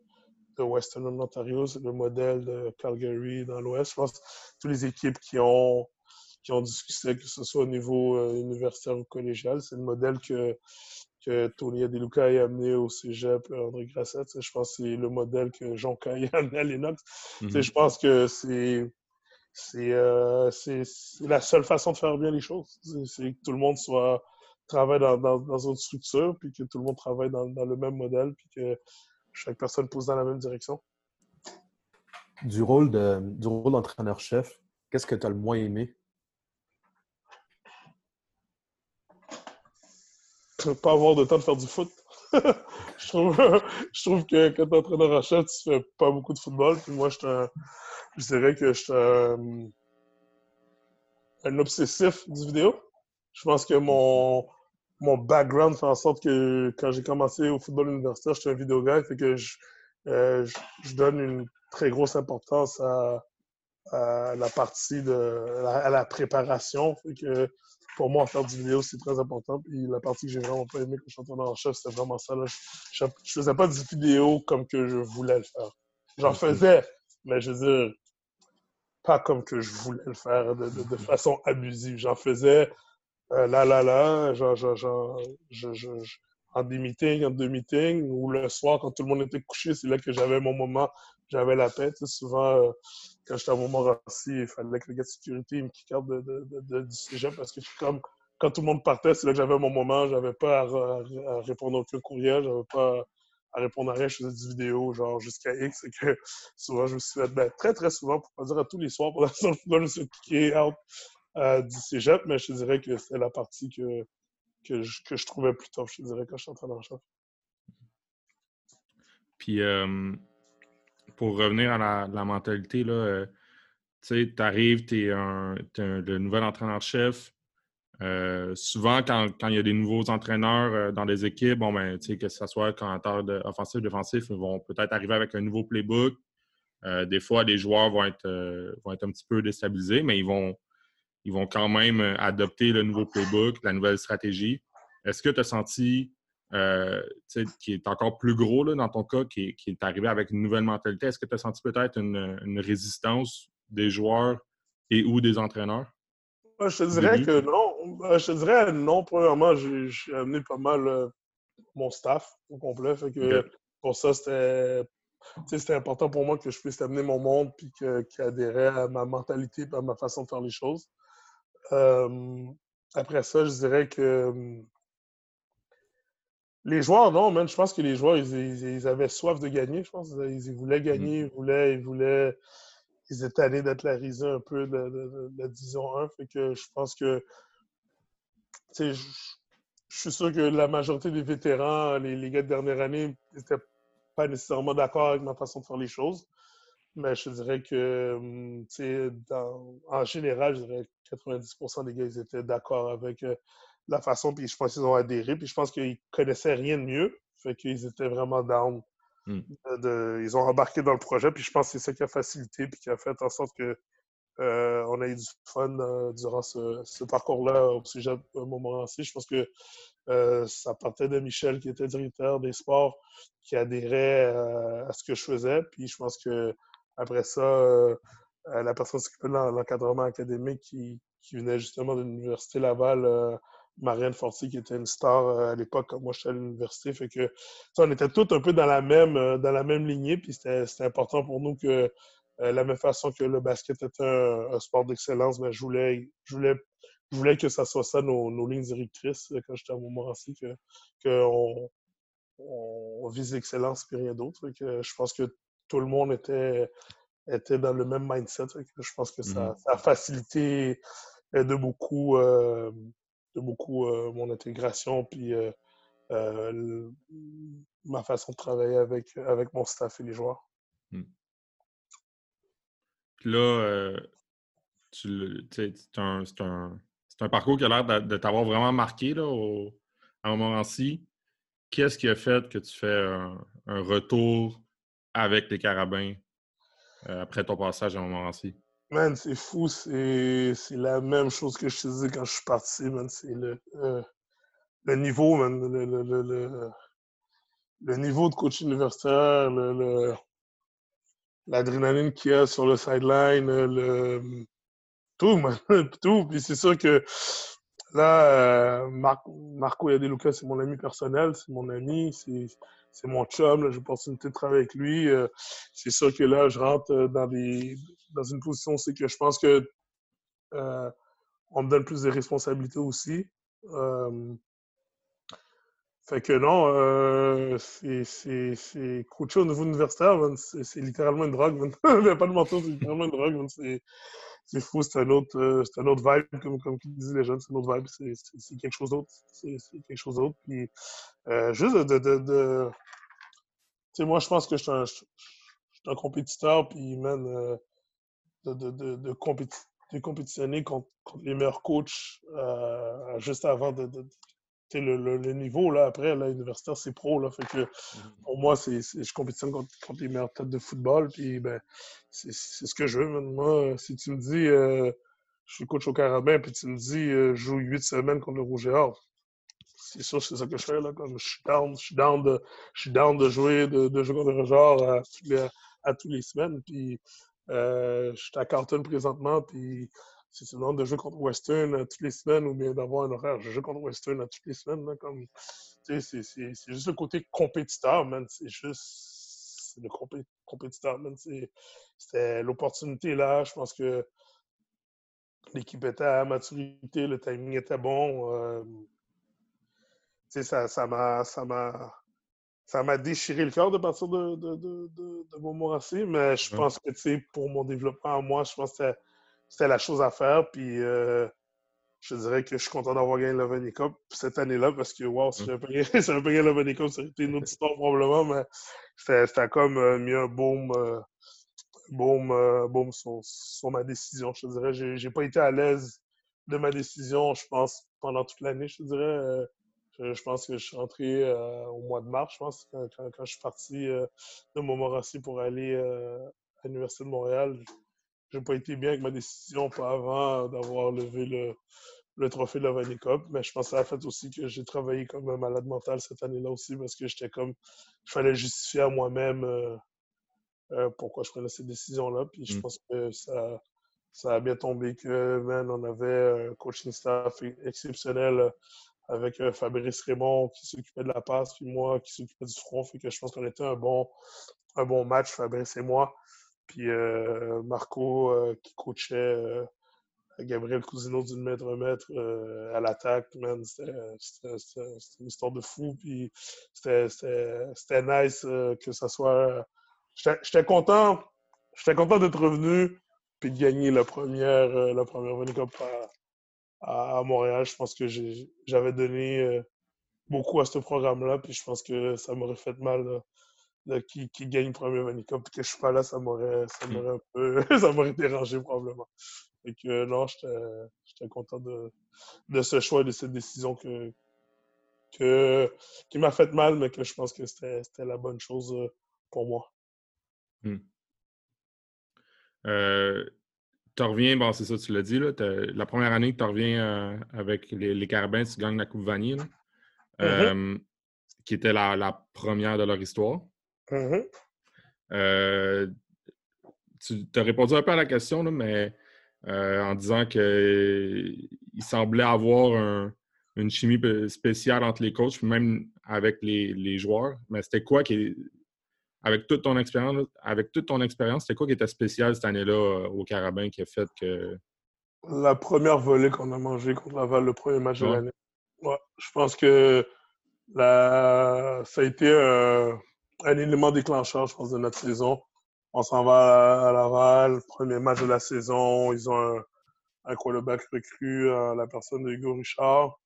de Western Ontario, c'est le modèle de Calgary dans l'Ouest. Je pense que toutes les équipes qui ont, qui ont du succès, que ce soit au niveau euh, universitaire ou collégial, c'est le modèle que que Tony Adeluca ait amené au cégep euh, André Grasset. Je pense que c'est le modèle que Jean Caille a amené à Lennox. Mhm. Je pense que euh, c'est la seule façon de faire bien les choses. C'est que tout le monde soit travaille dans, dans, une structure, puis que tout le monde travaille dans, dans, le même modèle, puis que chaque personne pousse dans la même direction. Du rôle d'entraîneur-chef, qu'est-ce que tu as le moins aimé? Pas avoir de temps de faire du foot. je, trouve, je trouve que quand tu es entraîneur en chef, tu fais pas beaucoup de football. Puis moi, je, je dirais que je suis un, un, obsessif du vidéo. Je pense que mon, mon background fait en sorte que quand j'ai commencé au football universitaire, j'étais un vidéo guy. Fait que je, euh, je, donne une très grosse importance à, à la partie de à la préparation. Fait que pour moi, faire du vidéo, c'est très important. Puis la partie que j'ai vraiment pas aimé quand je suis en chef, c'était vraiment ça. Là. Je, ne faisais pas du vidéo comme que je voulais le faire. J'en faisais, mais je veux dire, pas comme que je voulais le faire de, de, façon abusive. J'en faisais là, là, là, genre, genre, genre je, je, en des meetings, en deux meetings, ou le soir, quand tout le monde était couché, c'est là que j'avais mon moment, j'avais la paix. souvent, euh, quand j'étais à Montmorency, il fallait que le gars de sécurité me kick de, de, de, du cégep parce que comme quand tout le monde partait, c'est là que j'avais mon moment, j'avais pas à, répondre à aucun courriel, j'avais pas à répondre à rien, je faisais des vidéos, genre jusqu'à X, et que souvent, je me suis fait, ben, très, très souvent, pour pas dire à tous les soirs, pour l'instant, je me suis kické out du cégep, mais je dirais que c'est la partie que, que, je, que je trouvais plus top, je dirais, quand je suis entré dans le chef. Puis, euh, pour revenir à la, mentalité, là, euh, tu sais, arrives, tu es, le nouvel entraîneur-chef, euh, souvent, quand, il y a des nouveaux entraîneurs dans des équipes, bon, ben, que ce soit commentateur offensif, défensif, ils vont peut-être arriver avec un nouveau playbook. Des fois, les joueurs vont être, vont être un petit peu déstabilisés, mais ils vont, ils vont quand même adopter le nouveau playbook, la nouvelle stratégie. Est-ce que tu as senti, qui est encore plus gros là, dans ton cas, qui est, arrivé avec une nouvelle mentalité, est-ce que tu as senti peut-être une, une résistance des joueurs et ou des entraîneurs? je te dirais que non. Je te dirais non. Premièrement, j'ai amené pas mal euh, mon staff au complet. Fait que pour ça, c'était important pour moi que je puisse amener mon monde puis qui adhérait à ma mentalité et à ma façon de faire les choses. Euh, après ça, je dirais que hum, les joueurs, non, man, je pense que les joueurs, ils, avaient soif de gagner, je pense. Ils, voulaient gagner, ils voulaient, ils voulaient ils étaient allés d'être la un peu de, la division 1. Fait que je pense que je, je suis sûr que la majorité des vétérans, les, les gars de dernière année, n'étaient pas nécessairement d'accord avec ma façon de faire les choses. Mais je dirais que, dans, en général, je dirais que 90% des gars, ils étaient d'accord avec la façon, puis je pense qu'ils ont adhéré, puis je pense qu'ils connaissaient rien de mieux. Fait qu'ils étaient vraiment down Hmm. ils ont embarqué dans le projet, puis je pense que c'est ça qui a facilité, puis qui a fait en sorte que euh, on a eu du fun euh, durant ce, parcours-là au sujet un moment Je pense que euh, ça partait de Michel, qui était directeur des sports, qui adhérait à ce que je faisais. Puis je pense que après ça, la personne s'occupait de l'encadrement académique qui, qui, venait justement de l'Université Laval Marianne Fortier, qui était une star euh, à l'époque quand moi j'étais à l'université. Fait que on était tous un peu dans la même, euh, dans la même lignée, puis c'était important pour nous que euh, la même façon que le basket était un, sport d'excellence, mais ben, je voulais, je voulais, je voulais que ça soit ça nos, nos lignes directrices quand j'étais à Montmorency, que qu'on on vise l'excellence et rien d'autre. Je pense que tout le monde était, était dans le même mindset. Je pense que ça, ça a facilité de beaucoup de beaucoup euh, mon intégration puis euh, euh, ma façon de travailler avec, avec mon staff et les joueurs. Puis là, c'est un, un, parcours qui a l'air de, t'avoir vraiment marqué là, au, à un moment-ci. Qu'est-ce qui a fait que tu fais un, retour avec les Carabins après ton passage à moment-ci? Man, c'est fou, c'est la même chose que je te disais quand je suis parti, man. C'est le, euh, le niveau, man. Le, le, le, le, niveau de coach universitaire, l'adrénaline qu'il y a sur le sideline, le, tout, man. tout. Puis c'est sûr que là, euh, Marco Yadeluca, c'est mon ami personnel, c'est mon ami, c'est c'est mon chum, j'ai l'opportunité de travailler avec lui. Euh, c'est sûr que là, je rentre euh, dans, des, dans une position, c'est que je pense que euh, on me donne plus de responsabilités aussi. fait que non, c'est coacher au niveau universitaire, c'est littéralement une drogue. Pas de menton, c'est littéralement une drogue. C'est fou, c'est un, autre, un autre vibe, comme, comme disent les jeunes, c'est un autre vibe, c'est quelque chose d'autre. C'est quelque chose d'autre. Puis juste de, de sais, moi, je pense que je suis un, un, compétiteur, puis, man, euh, de, de, de, de, compétitionner contre, les meilleurs coachs euh, juste avant de. Le, le, le, niveau, là, après, là, universitaire, c'est pro, là. Fait que, mm-hmm. pour moi, c'est, je compétitionne contre, contre, les meilleures têtes de football, puis, ben, c'est, ce que je veux. Moi, si tu me dis, euh, je suis coach au Carabin, puis tu me dis, je joue huit semaines contre le Rouge et Or, c'est sûr, c'est ça que je fais. Là, comme je suis down, je suis down de, je suis down de jouer, de, de jouer contre genre à, à tous les semaines. Puis, euh, je suis à Carlton présentement, puis si c'est le de jouer contre Western toutes les semaines ou bien d'avoir un horaire, je joue contre Western à toutes les semaines. Là, comme, c'est, c'est, c'est juste le côté compétiteur, man. C'est juste le compétiteur, man. C'était l'opportunité là. Je pense que l'équipe était à maturité, le timing était bon. Euh, ça, ça m'a, ça m'a, ça m'a déchiré le cœur de partir de, de, de, de, Montmorency, mais je pense que, tu pour mon développement à moi, je pense que c'était la chose à faire. Puis euh, je dirais que je suis content d'avoir gagné le Vanier Cup cette année-là parce que, wow, si j'avais pas gagné le Vanier Cup, ça aurait été une autre histoire probablement, mais c'était comme euh, mis un baume, euh, baume, sur, sur, ma décision. Je dirais, j'ai pas été à l'aise de ma décision, je pense, pendant toute l'année, je dirais. Je, pense que je suis rentré euh, au mois de mars, je pense, quand, je suis parti euh, de Montmorency pour aller euh, à l'Université de Montréal. Je n'ai pas été bien avec ma décision, pas avant d'avoir levé le, le trophée de la Valley Cup, mais je pense que ça a fait aussi que j'ai travaillé comme un malade mental cette année-là aussi parce que j'étais comme, il fallait justifier à moi-même pourquoi je prenais cette décision-là. Puis je mmh. pense que ça, ça a bien tombé que, man, on avait un coaching staff exceptionnel avec euh, Fabrice Raymond qui s'occupait de la passe, puis moi qui s'occupait du front. Fait que je pense qu'on était un bon, un bon match, Fabrice et moi. Puis euh, Marco euh, qui coachait Gabriel Cousino d'une mètre à mètre à l'attaque. C'était une histoire de fou. Puis c'était nice que ça soit. J'étais content. J'étais content d'être revenu puis de gagner la première, la première à, Montréal. Je pense que j'avais donné euh, beaucoup à ce programme-là, puis je pense que ça m'aurait fait mal qui, qui, gagne le premier Vanica, puis que je suis pas là, ça m'aurait mmh. un peu ça m'aurait dérangé probablement. Et que non, j'étais content de, de ce choix et de cette décision que, que, qui m'a fait mal, mais que je pense que c'était la bonne chose euh, pour moi. Mmh. Euh, tu reviens, bon, c'est ça, tu l'as dit, là, la première année que tu reviens euh, avec les, les, Carabins, tu gagnes la Coupe Vanier, mm-hmm. euh, qui était la, première de leur histoire. Mm-hmm. Euh, tu as répondu un peu à la question, mais en disant qu'il semblait avoir une chimie spéciale entre les coachs, même avec les, les joueurs. Mais c'était quoi qui avec toute ton expérience, avec toute ton expérience, c'était quoi qui était spécial cette année-là euh, au Carabin qui a fait que. La première volée qu'on a mangée contre Laval, le premier match de l'année. Ouais, je pense que la... ça a été un élément déclencheur, je pense, de notre saison. On s'en va à Laval, premier match de la saison. Ils ont un, un quarterback recru, euh, la personne de Hugo Richard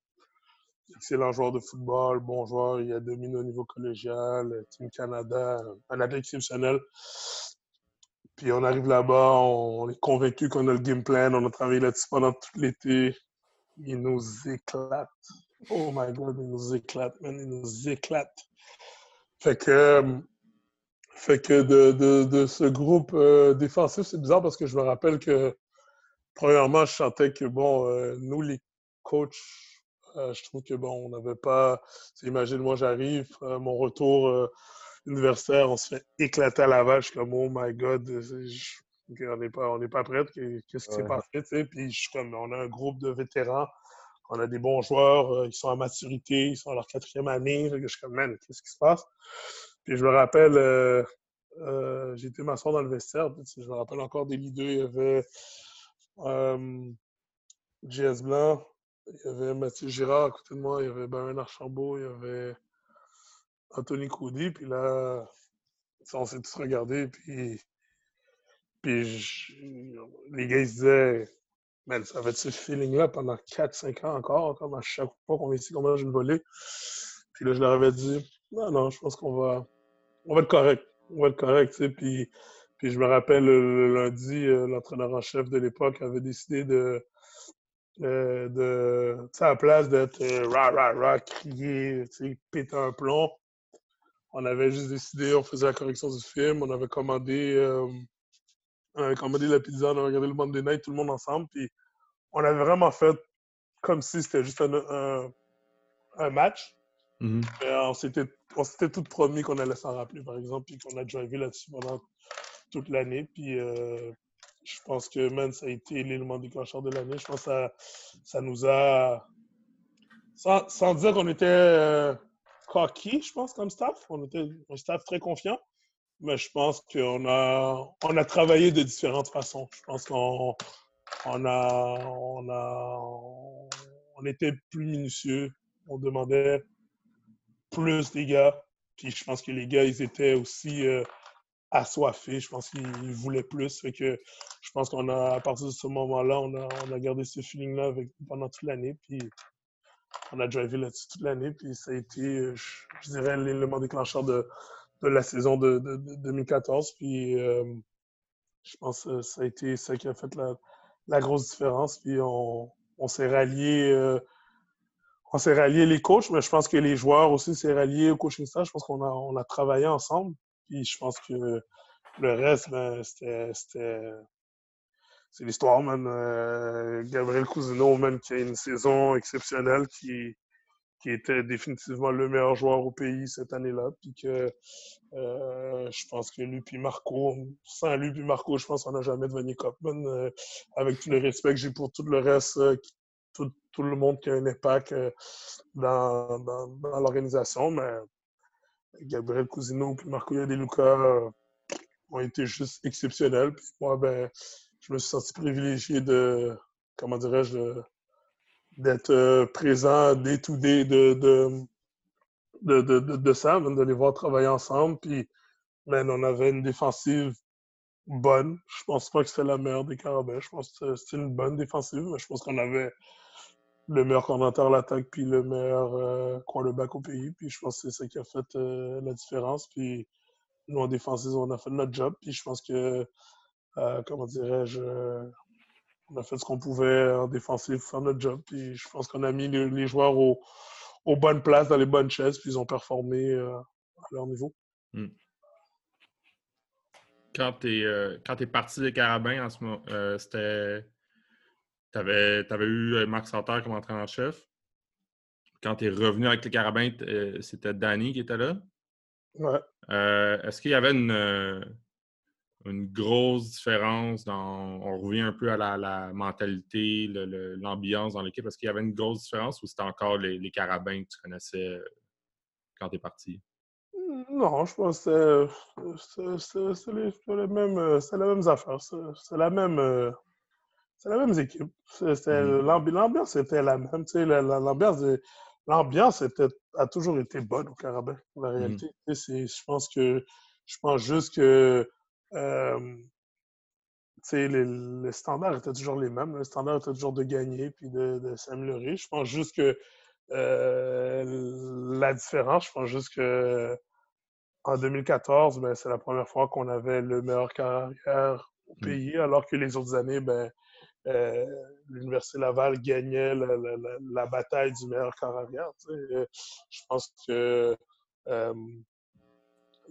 excellent joueur de football, bon joueur, il a dominé au niveau collégial, Team Canada, un athlète exceptionnel. Puis on arrive là-bas, on est convaincu qu'on a le game plan, on a travaillé là-dessus pendant tout l'été. Il nous éclate. Oh my God, il nous éclate, man, il nous éclate. Fait que, fait que de, de, de ce groupe euh, défensif, c'est bizarre parce que je me rappelle que, premièrement, je sentais que, bon, euh, nous, les coachs, euh, je trouve que, bon, on n'avait pas. Imagine, moi, j'arrive, euh, mon retour euh, universitaire, on se fait éclater à la vache, comme, oh my God, on n'est pas, on pas prêts, qu'est-ce qui s'est passé, Puis, je suis comme, on a un groupe de vétérans, on a des bons joueurs, ils sont en maturité, ils sont à leur quatrième année, je suis comme, man, qu'est-ce qui se passe? Puis, je me rappelle, j'ai été m'asseoir dans le vestiaire, je me rappelle encore des leaders, il y avait. JS Blanc, il y avait Mathieu Girard à côté de moi, il y avait Baron Archambault, il y avait Anthony Coudy, puis là, on s'est tous regardés, puis, puis les gars, se disaient, man, ça va être ce feeling-là pendant 4-5 ans encore, comme à chaque fois qu'on vient ici, qu'on mange une volée? Puis là, je leur avais dit, non, non, je pense qu'on va, on va être correct, on va être correct, tu sais, puis, puis je me rappelle, le lundi, euh, l'entraîneur en chef de l'époque avait décidé de euh, de, à la place d'être euh, ra, ra, ra, crier, péter un plomb, on avait juste décidé, on faisait la correction du film, on avait commandé, euh, on avait commandé la pizza, on avait regardé le Monday Night, tout le monde ensemble, puis on avait vraiment fait comme si c'était juste un, un, match. Mm-hmm. on s'était tout promis qu'on allait s'en rappeler, par exemple, puis qu'on a drivé là-dessus pendant toute l'année. Puis je pense que, man, ça a été l'élément déclencheur de l'année. Je pense que ça, ça nous a. Sans, dire qu'on était euh, cocky, je pense, comme staff. On était un staff très confiant. Mais je pense qu'on a, on a travaillé de différentes façons. Je pense qu'on on a, on a, on était plus minutieux. On demandait plus des gars. puis je pense que les gars, ils étaient aussi assoiffés. Je pense qu'ils voulaient plus. Fait que je pense qu'on a, à partir de ce moment-là, on a, on a gardé ce feeling-là pendant toute l'année. Puis on a drivé là-dessus toute l'année. Puis ça a été, je, dirais, l'élément déclencheur de, de la saison de, 2014. Puis je pense que ça a été ça qui a fait la, grosse différence. Puis on, s'est rallié. Euh, on s'est rallié les coachs, mais je pense que les joueurs aussi s'est rallié au coaching staff. Je pense qu'on a, on a travaillé ensemble. Puis je pense que le reste, ben, c'était. C'est l'histoire, man. Euh, Gabriel Cousineau, man, qui a une saison exceptionnelle, qui, qui était définitivement le meilleur joueur au pays cette année-là. Puis que euh, je pense que lui puis Marco, sans lui puis Marco, je pense qu'on n'a jamais devenu Copman. Euh, avec tout le respect que j'ai pour tout le reste, euh, tout, tout, le monde qui a un impact dans, dans, dans l'organisation. Mais Gabriel Cousineau puis Marco Yadeluca ont été juste exceptionnels. Puis moi, ben, je me suis senti privilégié de, comment dirais-je, d'être euh, présent day to day de, de, de, de, ça, de les voir travailler ensemble. Puis, on avait une défensive bonne. Je pense pas que c'était la meilleure des Carabins. Je pense que c'était une bonne défensive, mais je pense qu'on avait le meilleur coordinateur à l'attaque puis le meilleur euh, quarterback au pays. Puis je pense que c'est ça qui a fait euh, la différence. Puis nous, en défensive, on a fait notre job. Puis je pense que, comment dirais-je, on a fait ce qu'on pouvait en défensif, faire notre job. Puis je pense qu'on a mis les, joueurs aux, bonnes places, dans les bonnes chaises, puis ils ont performé euh, à leur niveau. Hmm. Quand tu es, euh, es, parti des Carabins, en ce moment, euh, c'était. Tu avais, eu Marc Santerre comme entraîneur-chef. Quand tu es revenu avec les Carabins, c'était Danny qui était là. Ouais. Est-ce qu'il y avait une une grosse différence dans. On revient un peu à la, mentalité, l'ambiance dans l'équipe. Est-ce qu'il y avait une grosse différence ou c'était encore les, carabins que tu connaissais euh, quand tu es parti? Non, je pense que c'est les, mêmes, euh, la même affaire. C'est la même. C'est la même équipe. Mm-hmm. L'ambiance était la même. L'ambiance l'ambiance a toujours été bonne au Carabin. La mm-hmm. réalité, je pense que je pense juste que euh, les, les, standards étaient toujours les mêmes. Le standard était toujours de gagner puis de, s'améliorer. Je pense juste que euh, la différence, je pense juste que en 2014, ben, c'est la première fois qu'on avait le meilleur carrière au mmh. pays, alors que les autres années, ben, euh, l'Université Laval gagnait la, la, bataille du meilleur carrière. Je pense que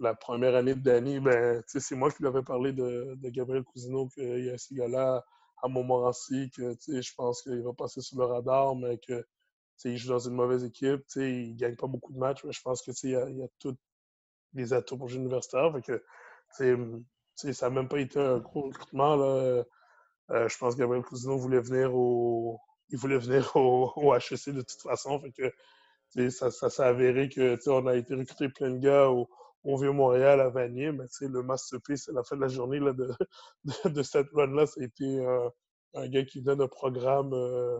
la première année de Danny, ben, c'est moi qui lui avais parlé de, Gabriel Cousineau, qu'il y a ce gars-là à Montmorency, que je pense qu'il va passer sous le radar, mais que il joue dans une mauvaise équipe, il ne gagne pas beaucoup de matchs, mais je pense qu'il y, a, tous les atouts pour jouer universitaire. ça n'a même pas été un gros recrutement. Euh, je pense que Gabriel Cousineau voulait venir au, il voulait venir au, HEC de toute façon. Ça s'est avéré que on a été recruté plein de gars au, on vit Montréal à Vanier, mais le masterpiece à la fin de la journée là, de, cette run-là, ça a été un gars qui venait d'un programme, euh,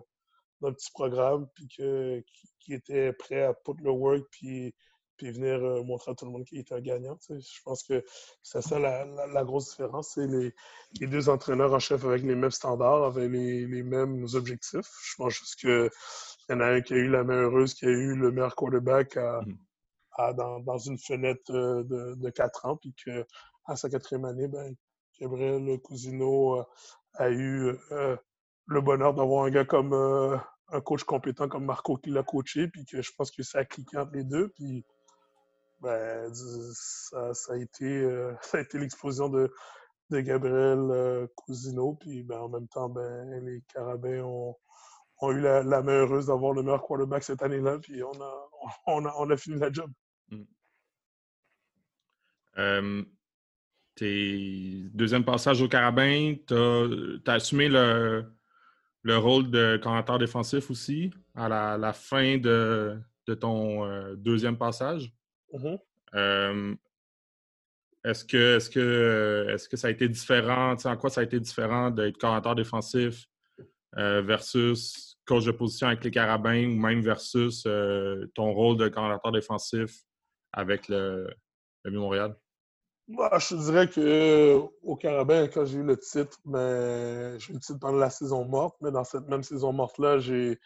d'un petit programme, puis que, qui, était prêt à put le work, puis, puis venir euh, montrer à tout le monde qu'il était un gagnant. Je pense que c'est ça la, grosse différence. C'est les, deux entraîneurs en chef avec les mêmes standards, avec les, mêmes objectifs. Je pense juste qu'il y en a un qui a eu la main heureuse, qui a eu le meilleur quarterback à, dans, une fenêtre euh, de, de 4 ans, puis qu'à sa quatrième année, ben, Gabriel Cousineau euh, a eu euh, le bonheur d'avoir un gars comme un coach compétent comme Marco qui l'a coaché, puis que je pense que ça a cliqué entre les deux, puis ben, ça, a été, été l'explosion de, de Gabriel Cousineau, puis ben, en même temps, ben, les Carabins ont, ont eu la, main heureuse d'avoir le meilleur quarterback cette année-là, puis on a, on, a, on a fini la job. Tes deuxième passage au Carabin, tu as, assumé le, le, rôle de commentateur défensif aussi à la, fin de, de ton deuxième passage. Mmh est-ce que, est que, est que ça a été différent? En quoi ça a été différent d'être commentateur défensif versus coach de position avec les Carabins ou même versus ton rôle de commentateur défensif avec le, le Montréal? Bah, je te dirais que au Carabin, quand j'ai eu le titre, ben, j'ai eu le titre pendant la saison morte, mais dans cette même saison morte-là, j'ai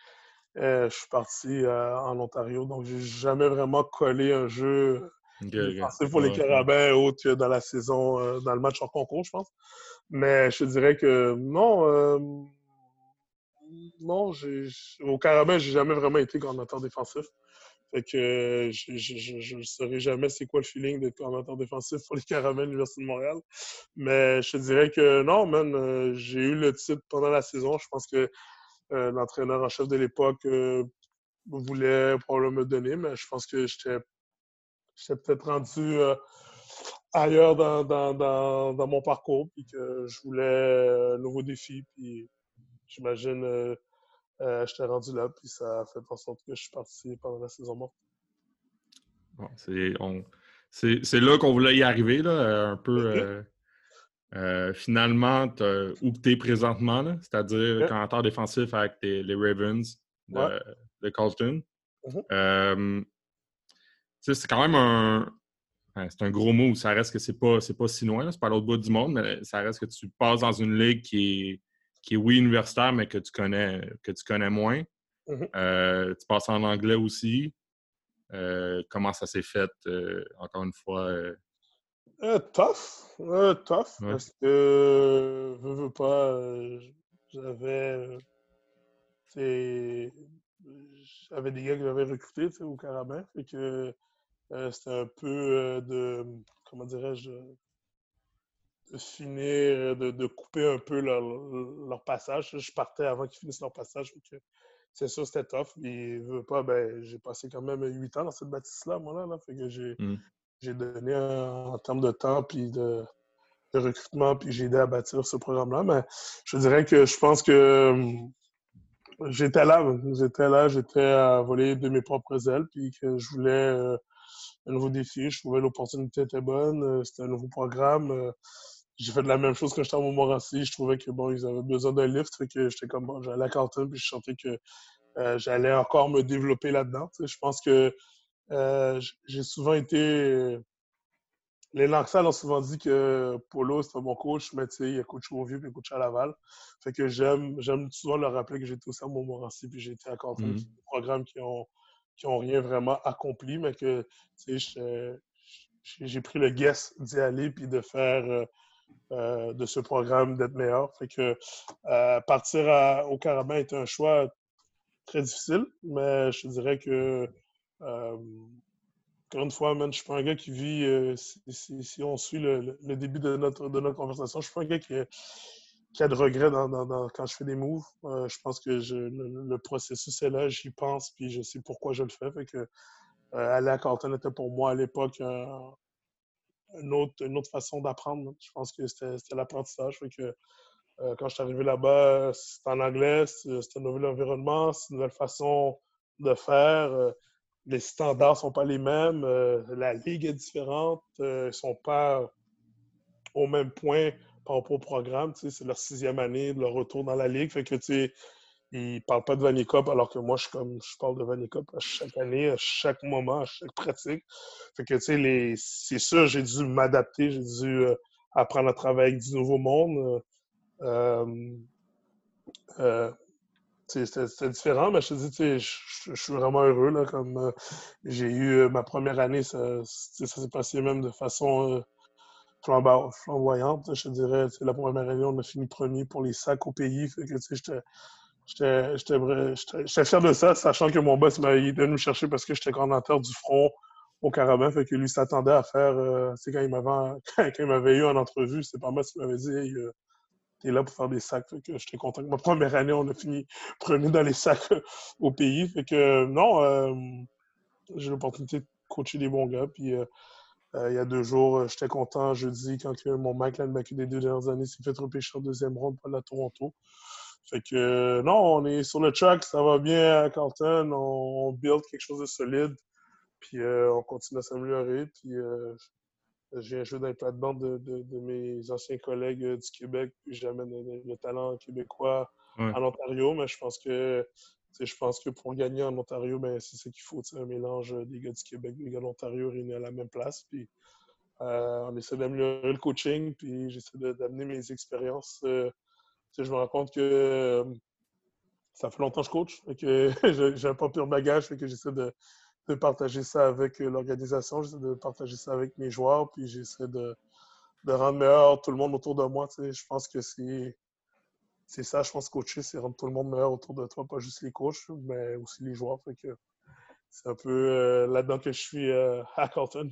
euh, je suis parti euh, en Ontario, donc j'ai jamais vraiment collé un jeu okay, pour les Carabins autre que dans la saison, euh, dans le match en concours, je pense. Mais je te dirais que non, non, au Carabin, j'ai jamais vraiment été coordinateur défensif. Fait que je ne saurais jamais c'est quoi le feeling d'être coordinateur défensif pour les Carabins de l'Université de Montréal. Mais je te dirais que non, man, euh, j'ai eu le titre pendant la saison. Je pense que euh, l'entraîneur en chef de l'époque euh, voulait probablement me donner, mais je pense que j'étais peut-être rendu ailleurs dans, dans, dans, mon parcours, puis que je voulais un nouveau défi. Puis j'imagine euh, j'étais rendu là, puis ça a fait en sorte que je suis parti pendant la saison morte. c'est là qu'on voulait y arriver, là, un peu. Euh, euh, finalement, où tu es présentement, c'est-à-dire commentaire défensif avec les Ravens de, Carlton. Mm-hmm. c'est quand même un. c'est un gros mot. Ça reste que c'est pas, pas si loin, c'est pas à l'autre bout du monde, mais ça reste que tu passes dans une ligue qui est qui est oui universitaire, mais que tu connais, que tu connais moins. Mmh euh, tu passes en anglais aussi. Euh, comment ça s'est fait, euh, encore une fois? tough. tough. Parce que, veux, veux pas, j'avais. J'avais des gars que j'avais recrutés au Carabin. Fait que c'était un peu de. Comment dirais-je? De finir, de, couper un peu leur, passage. Je partais avant qu'ils finissent leur passage. C'est sûr, c'était tough. Et pas, ben, j'ai passé quand même huit ans dans cette bâtisse-là, moi, là. Fait que j'ai, mmh. donné en termes de temps, puis de, recrutement, puis j'ai aidé à bâtir ce programme-là. Mais je dirais que je pense que j'étais là. J'étais là, j'étais à voler de mes propres ailes, puis que je voulais euh, un nouveau défi. Je trouvais l'opportunité était bonne. Euh, c'était un nouveau programme. Euh, j'ai fait de la même chose quand j'étais à Montmorency. Je trouvais que bon, ils avaient besoin d'un lift. Fait que j'étais comme bon, j'allais à Carlton puis je sentais que euh, j'allais encore me développer là-dedans. Je pense que euh, j'ai souvent été. Les Lanxal ont souvent dit que Polo, c'est un bon coach, mais il y a coach au vieux puis coach à Laval. Fait que j'aime, souvent leur rappeler que j'étais aussi à Montmorency puis j'étais à Carlton. Mm des programmes qui ont, qui ont rien vraiment accompli, mais que j'ai pris le guess d'y aller puis de faire. Euh, euh, de ce programme d'être meilleur. Fait que euh, partir au Carabin est un choix très difficile, mais je dirais que encore une fois, man, je suis pas un gars qui vit, si, on suit le, début de notre, de notre conversation, je suis pas un gars qui, qui a de regrets dans, quand je fais des moves. je pense que le, processus est là, j'y pense, puis je sais pourquoi je le fais. Fait que aller à Carlton était pour moi à l'époque un, une autre, façon d'apprendre. Je pense que c'était l'apprentissage. que euh, quand je suis arrivé là-bas, c'était en anglais, c'était un nouvel environnement, c'est une nouvelle façon de faire. Euh, les standards ne sont pas les mêmes, euh, la ligue est différente, ils ne sont pas au même point par rapport au programme. C'est leur sixième année de leur retour dans la ligue. Fait que ils ne parlent pas de Vanny alors que moi, je, comme, je parle de Vanny à chaque année, à chaque moment, à chaque pratique. Fait que, tu sais, c'est sûr, j'ai dû m'adapter, j'ai dû euh, apprendre à travailler avec du nouveau monde. Euh, euh, c'était différent, mais je te dis, tu sais, je, suis vraiment heureux, là, comme j'ai eu ma première année, ça, ça s'est passé même de façon flamboyante, je dirais. La première année, on a fini premier pour les sacs au pays. Fait que, tu sais, J'étais fier de ça, sachant que mon boss m'a venu me chercher parce que j'étais coordinateur du front au Carabin, fait que lui s'attendait à faire, euh, quand il m'avait eu en entrevue, c'est pas moi qui m'avait dit hey, euh, t'es là pour faire des sacs, fait que j'étais content ma première année, on a fini premier dans les sacs au pays, fait que non, euh, j'ai l'opportunité de coacher des bons gars, puis il y a deux jours, j'étais content jeudi quand mon Mike Landbacker des deux dernières années s'est fait repêcher en deuxième ronde pour la Toronto. Fait que non, on est sur le track, ça va bien à Carlton, on, build quelque chose de solide, puis euh, on continue à s'améliorer. Puis euh, j'ai joué dans les plates-bandes de, de, mes anciens collègues euh, du Québec, puis j'amène le, talent québécois en Ontario, mais je pense que je pense que pour gagner en Ontario, ben, c'est ce qu'il faut, un mélange des gars du Québec, des gars de l'Ontario réunis à la même place. Puis, euh, on essaie d'améliorer le coaching, puis j'essaie d'amener mes expériences. Euh, je me rends compte que euh, ça fait longtemps que je coach, et que j'ai un pas pire bagage, et que j'essaie de, partager ça avec l'organisation, j'essaie de partager ça avec mes joueurs, puis j'essaie de, de, rendre meilleur tout le monde autour de moi. Je pense que c'est c'est ça, je pense, coacher, c'est rendre tout le monde meilleur autour de toi, pas juste les coachs, mais aussi les joueurs. que c'est un peu là-dedans que je suis à Carlton.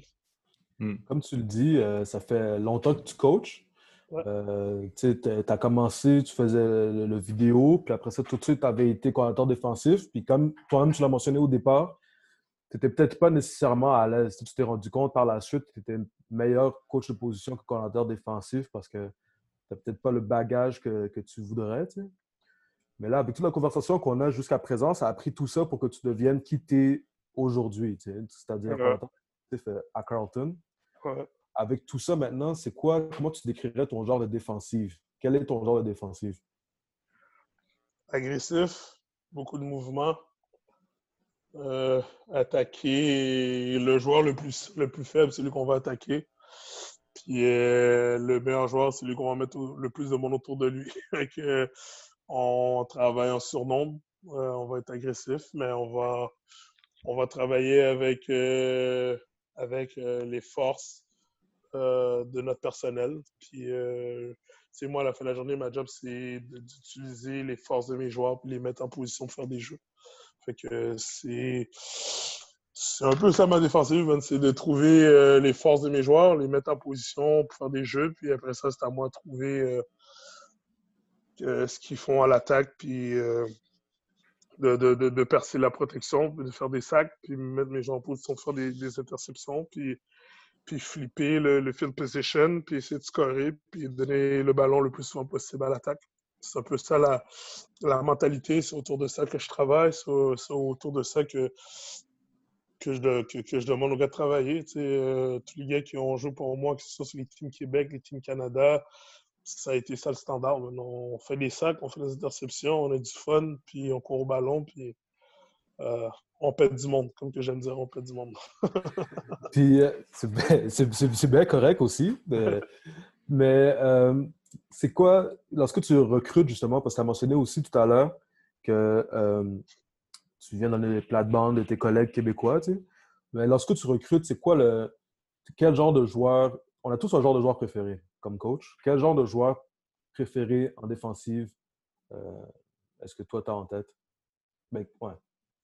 Hmm. Comme tu le dis, euh, ça fait longtemps que tu coaches. Euh, tu as commencé, tu faisais le, vidéo, puis après ça, tout de suite, tu avais été coordinateur défensif. Puis comme toi-même, tu l'as mentionné au départ, tu n'étais peut-être pas nécessairement à l'aise. Tu t'es rendu compte par la suite que tu étais meilleur coach de position que coordinateur défensif parce que n'as peut-être pas le bagage que, tu voudrais. Mais là, avec toute la conversation qu'on a jusqu'à présent, ça a pris tout ça pour que tu deviennes qui tu es aujourd'hui. C'est-à-dire coordinateur défensif à Carlton. Avec tout ça maintenant, c'est quoi, comment tu décrirais ton genre de défensive? Quel est ton genre de défensive? Agressif, beaucoup de mouvements. Euh, attaquer le joueur le plus, le plus faible, c'est lui qu'on va attaquer. Puis euh, le meilleur joueur, c'est lui qu'on va mettre le plus de monde autour de lui. on travaille en surnombre. Euh, on va être agressif, mais on va, travailler avec avec euh, les forces euh, de notre personnel. Puis, c'est euh, moi, à la fin de la journée, ma job, c'est d'utiliser les forces de mes joueurs pour les mettre en position de faire des jeux. Fait que c'est. C'est un peu ça ma défensive, c'est de trouver les forces de mes joueurs, les mettre en position pour faire des jeux, puis après ça, c'est à moi de trouver ce qu'ils font à l'attaque, puis de, percer la protection, de faire des sacs, puis mettre mes gens en position de faire des, interceptions, puis, puis flipper le, le, field position, puis essayer de scorer, puis donner le ballon le plus souvent possible à l'attaque. C'est un peu ça la, la mentalité, c'est autour de ça que je travaille, c'est autour de ça que, que, je, que, je demande aux gars de travailler. Euh, tous les gars qui ont joué pour moi, que ce soit sur les teams Québec, les teams Canada, ça a été ça le standard. On fait des sacs, on fait des interceptions, on a du fun, puis on court au ballon, puis euh, on pète du monde, comme que j'aime dire, on pète du monde. puis euh, c'est bien correct aussi. Mais, euh, c'est quoi, lorsque tu recrutes justement, parce que tu as mentionné aussi tout à l'heure que tu viens dans les plates-bandes de tes collègues québécois, tu sais. mais lorsque tu recrutes, c'est quoi le. Quel genre de joueur. On a tous un genre de joueur préféré comme coach. Quel genre de joueur préféré en défensive euh, est-ce que toi, tu as en tête? Ben, ouais.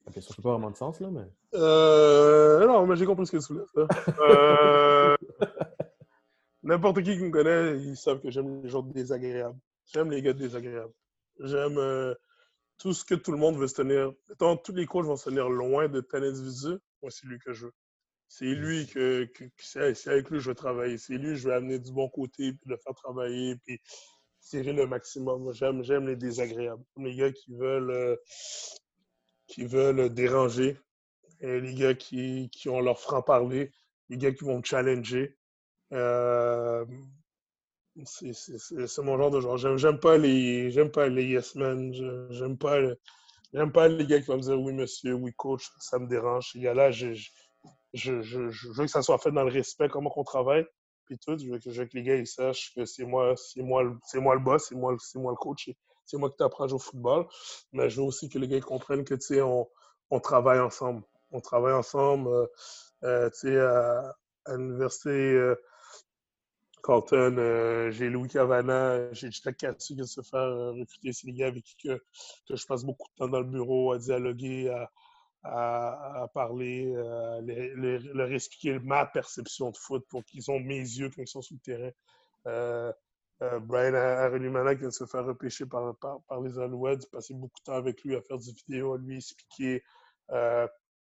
La question fait pas vraiment de sens, là, mais. Euh, non, mais j'ai compris ce que tu voulais euh, N'importe qui qui me connaît, ils savent que j'aime les gens désagréables. J'aime les gars désagréables. J'aime euh, tout ce que tout le monde veut se tenir. tous les coachs vont se tenir loin de tel individu. Moi, c'est lui que je veux. C'est lui que, c'est avec lui que je veux travailler. C'est lui que je veux amener du bon côté, puis le faire travailler, puis tirer le maximum. J'aime, j'aime les désagréables. Les gars qui veulent, euh, qui veulent déranger, et les gars qui, qui ont leur franc-parler, les gars qui vont me challenger. Euh, c'est, mon genre de genre. J'aime, pas les, j'aime pas les yes men. J'aime pas, j'aime pas les gars qui vont me dire oui monsieur, oui coach. Ça me dérange. Ces gars-là, je je, veux que ça soit fait dans le respect, comment on travaille. Puis tout, je veux, que, les gars ils sachent que c'est moi, c'est moi, c'est moi le boss, c'est moi, c'est moi le coach, c'est moi qui t'apprends à jouer au football. Mais je veux aussi que les gars comprennent que tu sais, on, on, travaille ensemble. On travaille ensemble. Euh, euh, tu sais, à, l'université euh, Carlton, j'ai Louis Cavana, j'ai Jack Katsu qui se faire recruter. C'est les gars avec qui je passe beaucoup de temps dans le bureau à dialoguer, à à, parler, euh, leur expliquer ma perception de foot pour qu'ils ont mes yeux quand ils sont sur le terrain. Euh, euh, Brian Arunimana qui vient de se faire repêcher par, par, les Alouettes, j'ai passé beaucoup de temps avec lui à faire des vidéos, à lui expliquer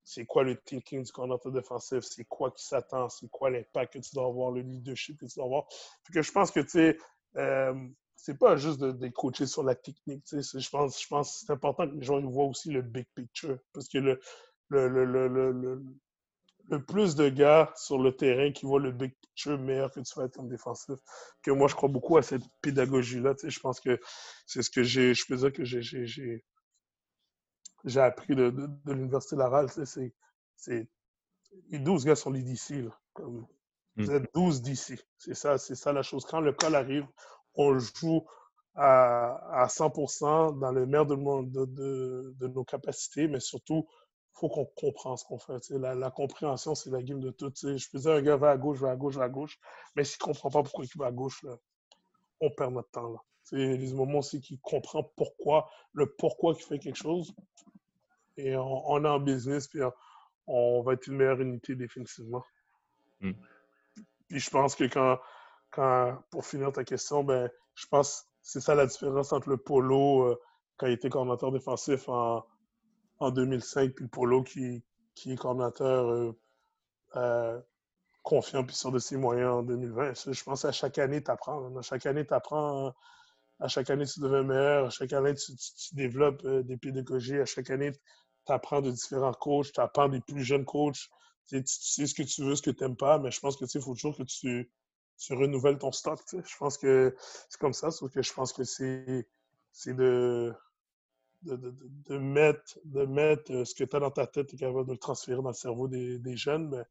c'est quoi le thinking du coordinateur défensif, c'est quoi qui s'attend, c'est quoi l'impact que tu dois avoir, le leadership que tu dois avoir? que je pense que, tu sais, c'est pas juste de, coacher sur la technique. Je pense, je pense que c'est important que les gens voient aussi le big picture. Parce que le, le, le, plus de gars sur le terrain qui voient le big picture, meilleur que tu vas être comme défensif. Que moi, je crois beaucoup à cette pédagogie-là. Je pense que c'est ce que j'ai. Je peux dire que j'ai appris de, l'Université Laval. C'est, les 12 gars sont les DC. Comme, hmm. Vous êtes 12 DC. C'est ça, c'est ça la chose. Quand le col arrive, on joue à, à 100% dans le meilleur de, de, de, nos capacités, mais surtout, il faut qu'on comprenne ce qu'on fait. La, la, compréhension, c'est la game de tout. Je peux dire, un gars va à gauche, va à gauche, va à gauche, mais s'il ne comprend pas pourquoi il va à gauche, on perd notre temps. Là. C'est les moments aussi qu'il comprend pourquoi, le pourquoi il fait quelque chose. Et on, est en business, puis on, va être une meilleure unité définitivement. Hmm. Puis je pense que quand, quand, pour finir ta question, ben, je pense que c'est ça la différence entre le Polo, euh, quand il était coordinateur défensif en, en 2005, puis le Polo qui, qui est coordinateur euh, euh, confiant puis sûr de ses moyens en 2020. Je pense à chaque année, tu apprends. À chaque année, tu apprends à chaque année, tu deviens meilleur. À chaque année, tu, développes euh, des pédagogies. À chaque année, tu apprends de différents coachs. Tu apprends des plus jeunes coachs. Tu, sais ce que tu veux, ce que tu n'aimes pas, mais je pense que il faut toujours que tu, renouvelles ton stock. Je pense que c'est comme ça, sauf que je pense que c'est de, mettre, euh, ce que tu as dans ta tête, et capable de le transférer dans le cerveau des, jeunes. Mais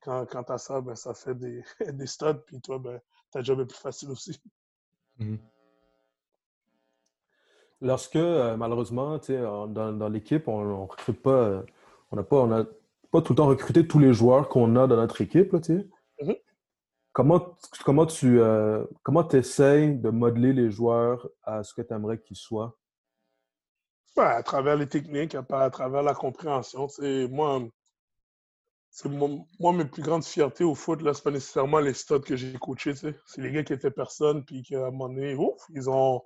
quand, quand tu as ça, ben, ça fait des, des studs, puis toi, ben, ta job est plus facile aussi. Mmh Lorsque, euh, malheureusement, dans, dans l'équipe, on ne recrute pas, euh, on n'a pas, on a pas tout le temps recruté tous les joueurs qu'on a dans notre équipe. Là, mm-hmm. Comment, comment tu euh, comment essayes de modeler les joueurs à ce que tu aimerais qu'ils soient? à travers les techniques, à, travers la compréhension. Moi, c'est moi, mes plus grandes fiertés au foot, là, c'est pas nécessairement les studs que j'ai coachés. C'est les gars qui étaient personne, puis qu'à un moment donné, ouf, ils ont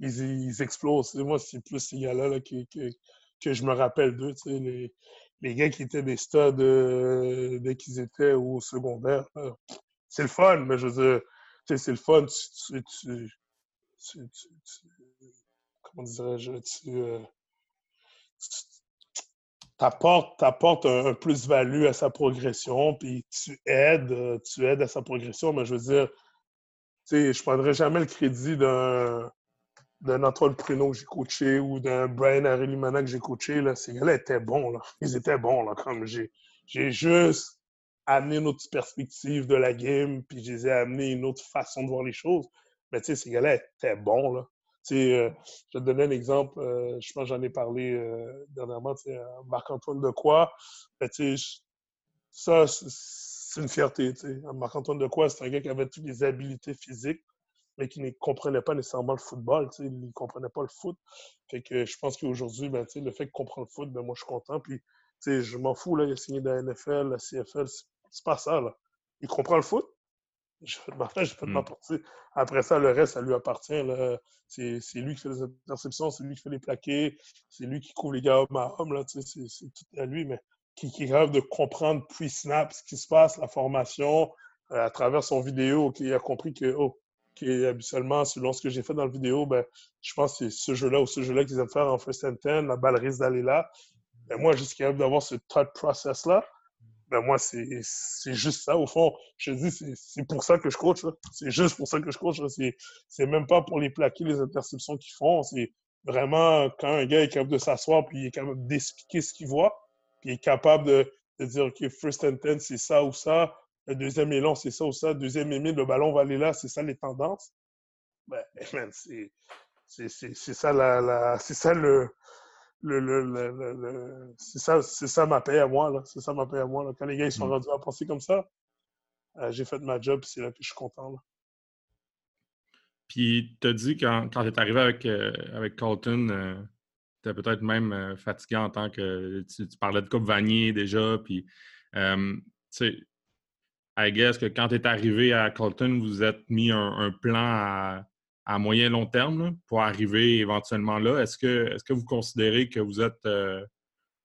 ils, explosent. Moi, c'est plus ces gars-là que, que, je me rappelle d'eux. Les, les gars qui étaient des studs euh, dès qu'ils étaient au secondaire. C'est le fun, mais je veux dire, c'est le fun. Tu, tu, comment dirais-je? Tu, euh, apportes, un, plus-value à sa progression, puis tu aides, tu aides à sa progression, mais je veux dire, je ne prendrai jamais le crédit d'un d'un Antoine Pruneau que j'ai coaché ou d'un Brian Arelimana que j'ai coaché, là, ces gars-là étaient bons. Là. Ils étaient bons. Là, comme j'ai, j'ai juste amené une autre perspective de la game, puis je les ai amené une autre façon de voir les choses. Mais tu sais, ces gars-là étaient bons. Là. Euh, je te donner un exemple. Euh, je pense que j'en ai parlé euh, dernièrement. Marc-Antoine de quoi? Ben, ça, c'est une fierté. Marc-Antoine de quoi, c'est un gars qui avait toutes les habiletés physiques mais qui ne comprenait pas nécessairement le football. Il ne comprenait pas le foot. Fait que je pense qu'aujourd'hui, ben, le fait qu'il comprend le foot, ben, moi, je suis content. Puis, je m'en fous, là, il a signé de la NFL, la CFL, c'est pas ça. Là. Il comprend le foot. Je fais je peux pas partir. Après ça, le reste, ça lui appartient. C'est lui qui fait les interceptions, c'est lui qui fait les plaqués, c'est lui qui couvre les gars homme à homme. C'est tout à lui, mais qui, qui est capable de comprendre pre-snap ce qui se passe, la formation, euh, à travers son vidéo, qui a compris que oh, qui habituellement, selon ce que j'ai fait dans la vidéo, ben, je pense que c'est ce jeu-là ou ce jeu-là qu'ils aiment faire en first and ten, la balle risque d'aller là. Ben, moi, suis capable d'avoir ce thought process-là. Ben, moi, c'est juste ça. Au fond, je dis, c'est pour ça que je coach. C'est juste pour ça que je coach. C'est même pas pour les plaquer, les interceptions qu'ils font. C'est vraiment quand un gars est capable de s'asseoir puis il est capable d'expliquer ce qu'il voit, puis il est capable de, de dire, OK, first and ten, c'est ça ou ça le deuxième élan, c'est ça ou ça. Deuxième émile, le ballon va aller là, c'est ça les tendances. Ben, c'est ça la, c'est ça le, le, le, le c'est ça, ça ma paix à moi C'est ça ma paix à moi là. Quand les gars ils sont mm. rendus à penser comme ça, euh, j'ai fait ma job, c'est là que je suis content là. Puis tu as dit quand, quand tu es arrivé avec, euh, avec Colton, euh, tu peut-être même fatigué en tant que tu, parlais de Coupe Vanier déjà, puis tu sais I guess que quand tu es arrivé à Colton, vous êtes mis un, plan à, moyen long terme pour arriver éventuellement là. Est-ce que, est que vous considérez que vous êtes euh,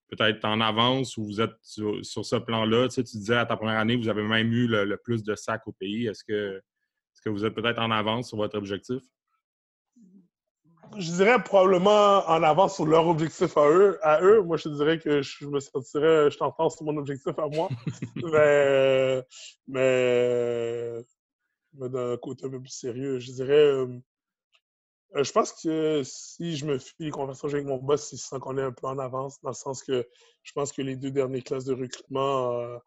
peut-être en avance ou vous êtes sur, ce plan-là? Tu, disais à ta première année, vous avez même eu le, plus de sacs au pays. Est-ce que, est-ce que vous êtes peut-être en avance sur votre objectif? Je dirais probablement en avance sur leur objectif à eux. À eux. Moi, je dirais que je me sentirais, je t'entends sur mon objectif à moi. mais, mais, d'un côté un peu plus sérieux, je dirais, euh, je pense que si je me fie les conversations avec mon boss, il sent qu'on est un peu en avance, dans le sens que je pense que les deux dernières classes de recrutement,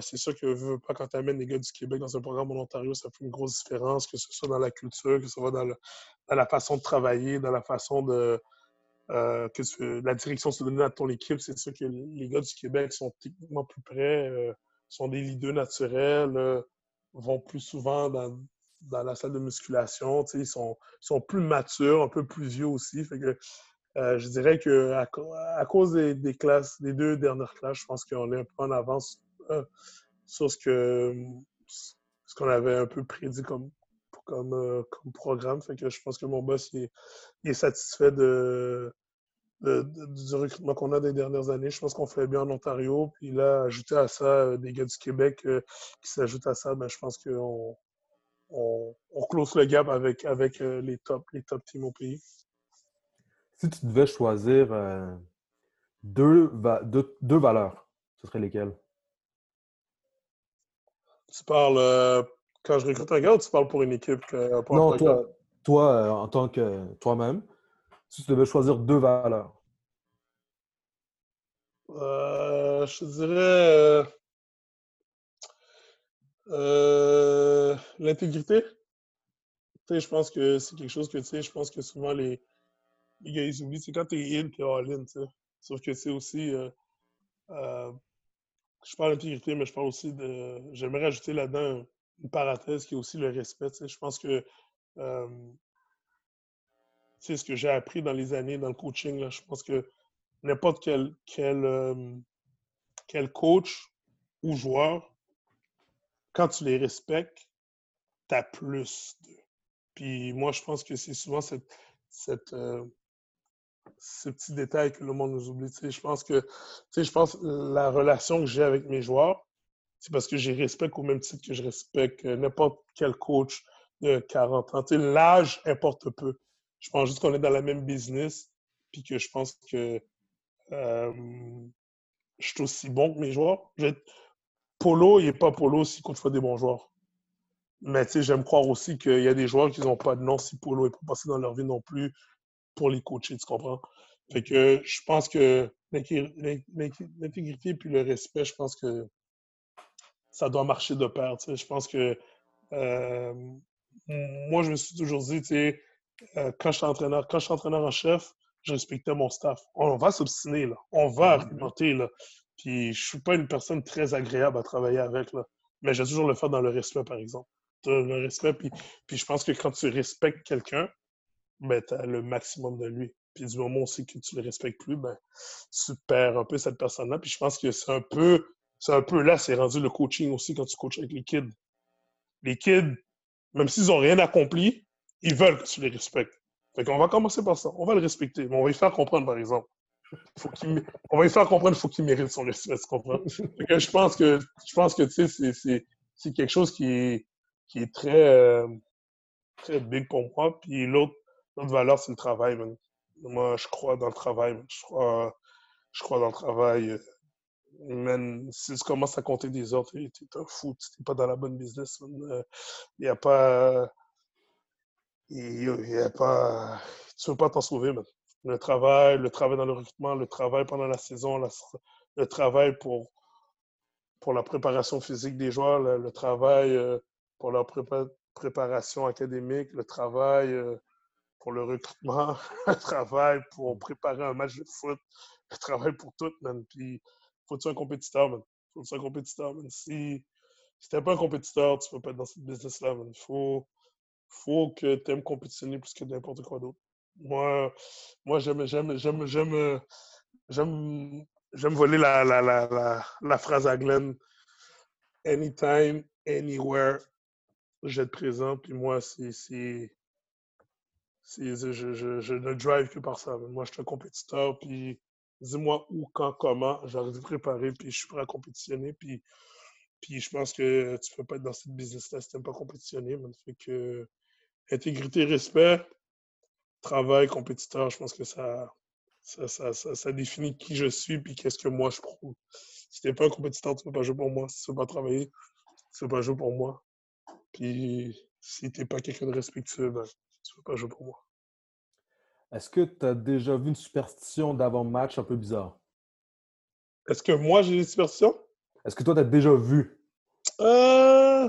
c'est sûr que veux pas quand tu amènes les gars du Québec dans un programme en Ontario, ça fait une grosse différence, que ce soit dans la culture, que ce soit dans, la façon de travailler, dans la façon de, euh, que la direction se donne à ton équipe, c'est sûr que les gars du Québec sont techniquement plus près, euh, sont des leaders naturels, euh, vont plus souvent dans, dans, la salle de musculation, ils sont, sont plus matures, un peu plus vieux aussi. Fait que, je dirais que à, cause des, classes, des deux dernières classes, je pense qu'on est un peu en avance sur ce que ce qu'on avait un peu prédit comme, comme, comme programme. Fait que je pense que mon boss est satisfait du recrutement qu'on a des dernières années. Je pense qu'on fait bien en Ontario. Puis là, ajouter à ça euh, des gars du Québec euh, qui s'ajoutent à ça, ben, je pense qu'on on, on, close le gap avec, avec euh, les, top, les top teams au pays. Si tu devais choisir deux, deux, valeurs, ce serait lesquelles? Tu parles quand je recrute un gars ou tu parles pour une équipe? non, toi, toi en tant que toi-même. Si tu devais choisir deux valeurs? Euh, je dirais euh, euh, l'intégrité. je pense que c'est quelque chose que, tu sais, je pense que souvent les, les gars, ils oublient. C'est quand t'es in, t'es all-in, tu sais. Sauf que c'est aussi... je parle d'intégrité, mais je parle aussi de... J'aimerais ajouter là-dedans une parenthèse qui est aussi le respect. Je pense que c'est ce que j'ai appris dans les années dans le coaching. Là. Je pense que n'importe quel, quel, quel coach ou joueur, quand tu les respectes, tu as plus de. Puis moi, je pense que c'est souvent cette, cette, ce petit détail que le monde nous oublie. je pense que je pense la relation que j'ai avec mes joueurs, c'est parce que je respecte au même titre que je respecte n'importe quel coach de 40 ans. L'âge importe peu. Je pense juste qu'on est dans la même business, puis que je pense que euh, je suis aussi bon que mes joueurs. Polo, il n'est pas Polo si coach pas des bons joueurs. Mais tu sais, j'aime croire aussi qu'il y a des joueurs qui n'ont pas de nom si Polo n'est pas passé dans leur vie non plus pour les coacher, tu comprends? Fait que je pense que l'intégrité puis le respect, je pense que ça doit marcher de pair. Tu sais. Je pense que euh, moi, je me suis toujours dit, tu sais, euh, quand je suis entraîneur, quand je suis entraîneur en chef, je respectais mon staff. On va s'obstiner, là. On va mm-hmm. argumenter, là. Puis je suis pas une personne très agréable à travailler avec, là. Mais j'ai toujours le faire dans le respect, par exemple. Le respect, puis, puis je pense que quand tu respectes quelqu'un, ben, tu as le maximum de lui. Puis du moment aussi que tu le respectes plus, ben, tu perds un peu cette personne-là. Puis je pense que c'est un peu, c'est un peu là, c'est rendu le coaching aussi quand tu coaches avec les kids. Les kids, même s'ils n'ont rien accompli, ils veulent que tu les respectes. Fait qu'on va commencer par ça. On va le respecter. On va lui faire comprendre, par exemple. Faut on va lui faire comprendre qu'il faut qu'il mérite son respect, tu comprends? je pense que, je pense que, tu sais, c'est quelque chose qui est, qui est très, euh, très big pour moi. Puis l'autre, valeur, c'est le travail, Moi, je crois dans le travail. Je crois, je crois dans le travail. Man, si tu commences à compter des heures, t'es un fou. T'es pas dans la bonne business, Il n'y a pas il y a pas, tu ne peux pas t'en sauver, man. Le travail, le travail dans le recrutement, le travail pendant la saison, le travail pour, pour la préparation physique des joueurs, le, travail euh, pour leur préparation académique, le travail euh, pour le recrutement, le travail pour préparer un match de foot, le travail pour tout, man. Puis, faut-tu un compétiteur, man? Faut-tu un compétiteur, man? Si, t'es pas un compétiteur, tu peux pas être dans ce business-là, man. Faut, faut que tu aimes compétitionner plus que n'importe quoi d'autre. Moi, moi j'aime, j'aime, j'aime, j'aime, j'aime, j'aime voler la, la, la, la, phrase à Glenn. Anytime, anywhere, j'être présent. Puis moi, c'est, je, ne drive que par ça. Moi, je suis un compétiteur. Puis dis-moi où, quand, comment. J'arrive de préparer. Puis je suis prêt à compétitionner. Puis, puis je pense que tu peux pas être dans cette business-là si tu n'aimes pas compétitionner. Man. Fait que intégrité, respect, travail, compétiteur, je pense que ça, ça, ça, définit qui je suis puis qu'est-ce que moi je prouve. Si t'es pas un compétiteur, tu peux pas jouer pour moi. Si tu veux pas travailler, tu peux pas jouer pour moi. Puis si t'es pas quelqu'un de respectueux, ben, tu peux pas jouer pour moi. Est-ce que tu as déjà vu une superstition d'avant-match un peu bizarre? Est-ce que moi, j'ai des superstitions? Est-ce que toi, tu as déjà vu? Euh...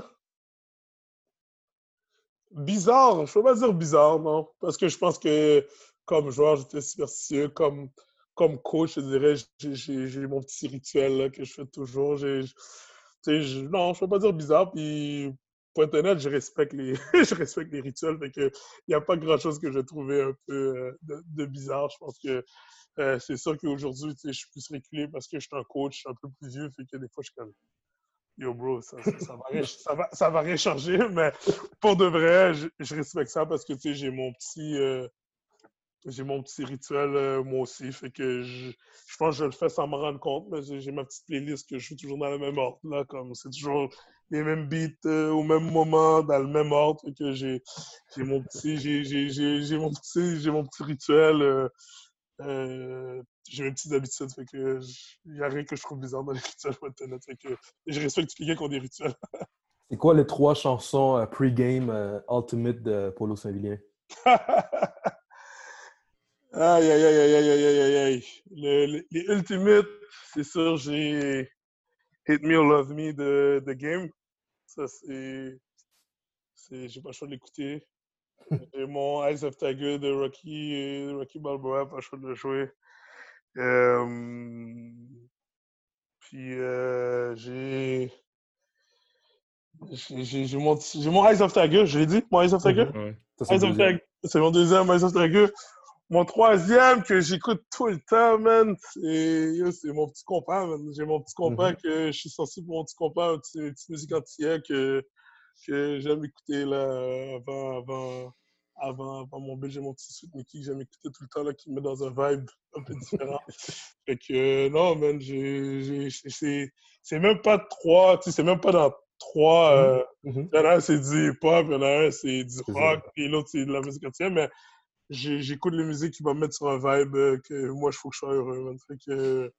Bizarre. Je ne peux pas dire bizarre, non. Parce que je pense que comme joueur, j'étais superstitieux. Comme, comme coach, je dirais, j'ai mon petit rituel que je fais toujours. Non, je ne peux pas dire bizarre. Puis pour être honnête, je respecte les, je respecte les rituels. Que, il n'y a pas grand-chose que j'ai trouvé un peu euh, de, bizarre. Je pense que euh, c'est sûr qu'aujourd'hui, je suis plus reculé parce que je suis un coach, je suis un peu plus vieux. Fait que des fois, je suis comme Yo, bro, ça, ça, va, ça, va, ça va rien changer. Mais pour de vrai, je, respecte ça parce que j'ai mon petit. Euh, j'ai mon petit rituel moi aussi. Fait que je, je, pense que je le fais sans me rendre compte, mais j'ai ma petite playlist que je suis toujours dans le même ordre. Là, comme c'est toujours les mêmes beats euh, au même moment, dans le même ordre. que j'ai mon petit, j'ai mon petit, j'ai mon petit rituel. Euh, euh, j'ai mes petites habitudes. Fait que il n'y a rien que je trouve bizarre dans les rituels. Fait que je respecte les gars qui ont des rituels. C'est quoi les trois chansons pre-game Ultimate de Polo Saint-Vilien? aïe, aïe, aïe, aïe, aïe, aïe, aïe, aïe. les Ultimate, c'est sûr, j'ai Hit Me or Love Me de, de Game. Ça, c'est. J'ai pas le choix de l'écouter. J'ai mon Eyes of Tiger de Rocky, Rocky Balboa, pas le choix de le jouer. Euh, puis euh, j'ai. J'ai mon, mon Eyes of Tiger, je l'ai dit, mon Eyes of Tiger? C'est mon deuxième Eyes of Tiger. Mon troisième que j'écoute tout le temps, man, c'est mon petit compas, J'ai mon petit compas mm-hmm. que je suis sorti pour mon petit compas, un petit, une petite musique entière que, que j'aime écouter là, avant, avant, avant, avant mon bill. J'ai mon petit Sweet Mickey que j'aime écouter tout le temps, là, qui me met dans un vibe un peu différent. fait que, non, man, c'est même pas trois, tu sais, c'est même pas dans trois. Mm-hmm. Euh, mm-hmm. Il y en a un, c'est du hip-hop, il y en a un, c'est du rock, puis l'autre, c'est de la musique entière, mais j'écoute la musique qui va me mettre sur un vibe euh, que moi, il faut que je sois heureux. Fait que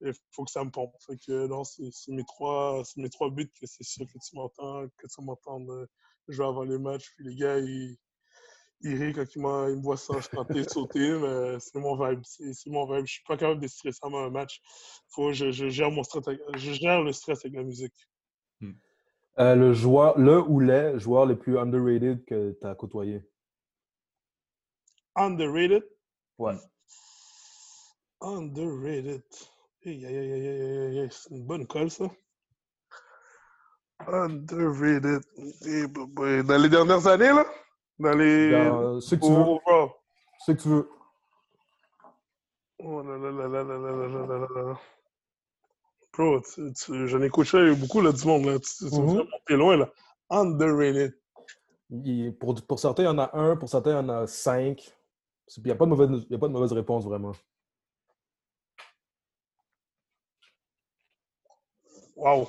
il faut que ça me pompe. Fait que non, c'est mes trois mes trois buts que c'est sûr que tu m'entends, que tu m'entends jouer avant les matchs. Puis les gars, ils, ils rient quand ils, ils me voient ça chanter, sauter, mais c'est mon vibe. C'est mon vibe. Je suis pas capable de stresser avant un match. Faut, je, je, gère mon stress, je gère le stress avec la musique. Hmm. Euh, le joueur, le ou les joueurs les plus underrated que tu as côtoyé? Underrated? Ouais. Underrated. Hey, hey, C'est une bonne colle, ça. Underrated. Dans les dernières années, là? Dans les. Dans ce que tu veux. Oh, ce que tu veux. Oh là là là là là là là là là là. Bro, j'en ai couché beaucoup là, du monde. Là. Tu, mm -hmm. loin. Là. Underrated. pour, pour certains, il y en a un. Pour certains, il y en a cinq. Il n'y a, pas de mauvaise, a pas de mauvaise réponse, vraiment. Wow!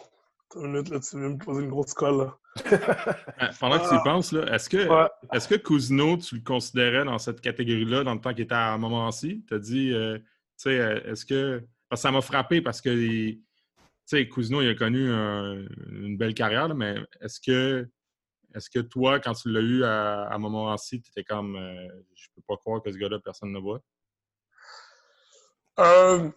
minute, là, tu viens me poser une grosse colle. Là. Pendant que tu y ah. penses, est-ce que, est que Cousineau, tu le considérais dans cette catégorie-là dans le temps qu'il était à Montmorency? Tu as dit, euh, tu sais, euh, est-ce que. Parce que ça m'a frappé parce que, tu sais, Cousineau, il a connu une belle carrière, mais est-ce que est-ce que toi, quand tu l'as eu à, à Montmorency, tu étais comme euh, je peux pas croire que ce gars-là, personne ne voit? Euh,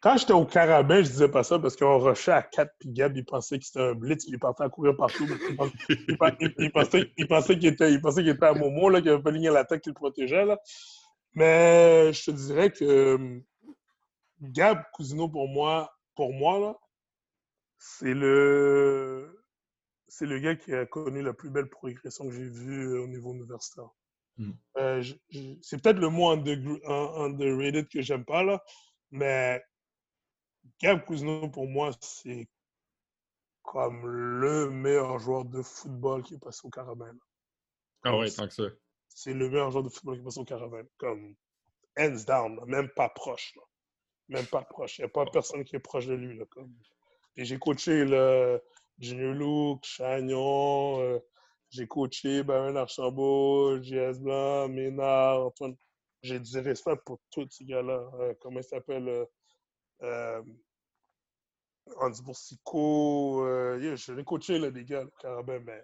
quand j'étais au Carabin, je disais pas ça parce qu'on rushait à 4 puis Gab, il pensait que c'était un blitz, il partait à courir partout. Il, pensait, qu'il était, à Momo, qu'il avait pas ligné la tête qu'il protégeait. Là. Mais je te dirais que Gab Cousino, pour moi, pour moi c'est le c'est le gars qui a connu la plus belle progression que j'ai vue euh, au niveau universitaire. Hmm. Euh, c'est peut-être le mot underrated que j'aime pas, là, mais Gab Cousineau, pour moi, c'est comme le meilleur joueur de football qui est passé au Caravane. Ah ouais, tant que ça. C'est le meilleur joueur de football qui est passé au Caravane. Comme hands down, même pas proche. Même pas proche. Il n'y a pas personne qui est proche de lui. Là, comme. Et j'ai coaché le, Junior Luke, Chagnon, euh, j'ai coaché Baron Archambault, JS Blanc, Ménard, Antoine. J'ai du respect pour tous ces gars-là. Euh, comment il s'appelle? Euh, euh Andy Boursico. je l'ai coaché, là, des gars, Carabin, mais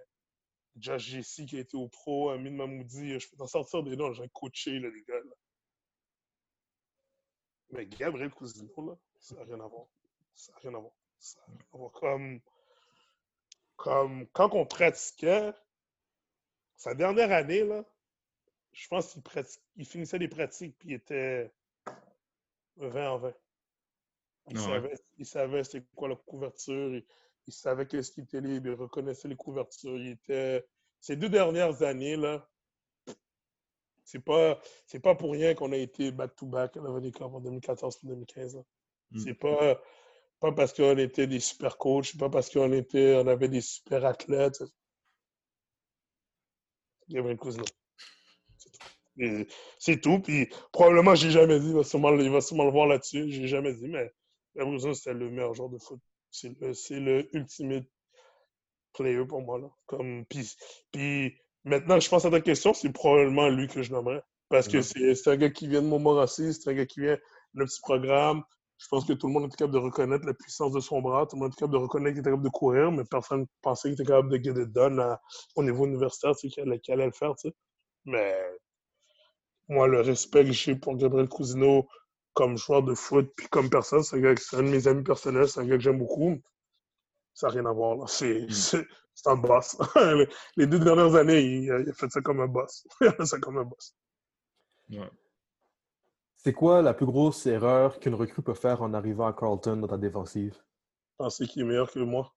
Josh Jesse qui a été au pro, Amin Mamoudi, je peux t'en sortir des noms, j'ai coaché là, les gars. Mais Gabriel Cousineau, là, ça n'a rien à voir. Ça n'a rien à voir. Ça n'a rien à voir. Comme, comme quand on pratiquait, sa dernière année, là, je pense qu'il il finissait les pratiques puis il était 20 en 20. Il, savait, il savait c'était quoi la couverture, il, il savait qu'est-ce qui était libre, il reconnaissait les couvertures. Il était... Ces deux dernières années, là, c'est pas, c'est pas pour rien qu'on a été back-to-back à la en 2014 et 2015. Mm. C'est pas, pas parce qu'on était des super coachs, pas parce qu'on était, on avait des super athlètes. Gabriel Cousineau. C'est tout. Puis probablement, j'ai jamais dit, il va sûrement, il va sûrement le voir là-dessus. J'ai jamais dit, mais Gabriel Cousineau, c'était le meilleur joueur de foot. C'est le, le ultimate player pour moi. Là. Comme, puis, puis Maintenant, je pense à ta question, c'est probablement lui que je nommerais. Parce que c'est un gars qui vient de Montmorency, c'est un gars qui vient de notre petit programme. Je pense que tout le monde est capable de reconnaître la puissance de son bras, tout le monde est capable de reconnaître qu'il est capable de courir, mais personne ne pensait qu'il était capable de get it done au niveau universitaire, sais, qu'il allait le faire, tu sais. Mais moi, le respect que j'ai pour Gabriel Cousineau comme joueur de foot, puis comme personne, c'est un, un de mes amis personnels, c'est un gars que j'aime beaucoup. Ça n'a rien à voir, C'est mm c'est un boss. Les deux dernières années, il, a fait ça comme un boss. il a fait ça comme un boss. C'est quoi la plus grosse erreur qu'une recrue peut faire en arrivant à Carlton dans ta défensive? Penser qu'il est meilleur que moi?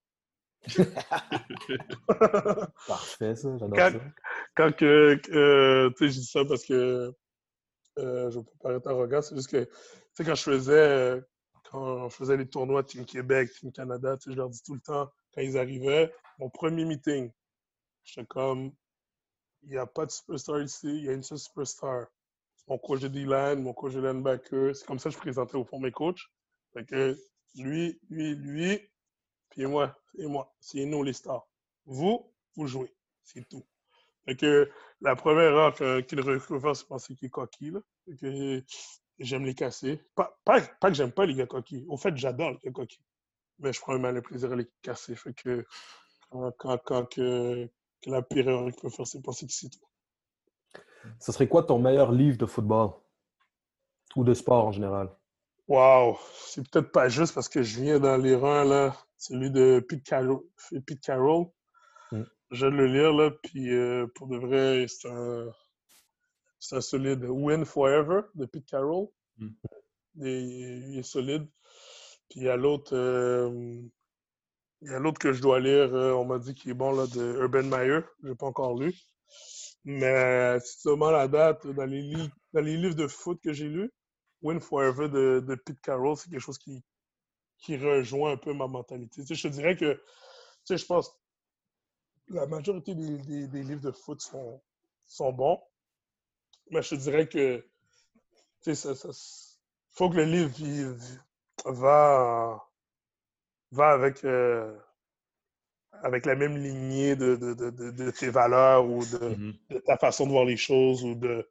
Parfait, ça, j'adore ça. Quand que, euh, tu sais, je dis ça parce que euh, je ne peux pas être arrogant, c'est juste que, tu sais, quand je faisais, quand je faisais les tournois Team Québec, Team Canada, tu sais, je leur dis tout le temps, quand ils arrivaient, mon premier meeting, j'étais comme, il n'y a pas de superstar ici, il y a une seule superstar. Mon coach de D-line, mon coach de linebacker, c'est comme ça que je présentais au fond mes coachs. Fait lui, lui, lui, puis moi, et moi, c'est nous les stars. Vous, vous jouez. C'est tout. Fait la première erreur qu'il recrute faire, c'est penser qu'il est coquille. que j'aime les casser. Pas, que j'aime pas les gars coquilles. Au fait, j'adore les gars coquilles mais je prends un le plaisir à les casser. Fait que quand, la pire erreur qu'il peut faire, c'est penser que c'est tout. Ce serait quoi ton meilleur livre de football? Ou de sport en général? Wow! C'est peut-être pas juste parce que je viens dans les rangs, là. Celui de Pete Carroll. Pete Carroll. Mm. Je vais le lire, là. Puis euh, pour de vrai, c'est un, c'est un solide. Win Forever de Pete Carroll. Mm. il est solide. Puis il y a l'autre. Euh, il y a l'autre que je dois lire, euh, on m'a dit qu'il est bon, là, de Urban Meyer. Je n'ai pas encore lu. Mais tu demandes la date, dans les, dans les livres de foot que j'ai lus, Win Forever de, de Pete Carroll, c'est quelque chose qui, qui rejoint un peu ma mentalité. je te dirais que, tu sais, je pense la majorité des, des, livres de foot sont, sont bons. Mais je te dirais que, tu sais, ça, faut que le livre vive, va, va avec, euh, avec la même lignée de, de, de, de tes valeurs ou mm-hmm. de, ta façon de voir les choses ou de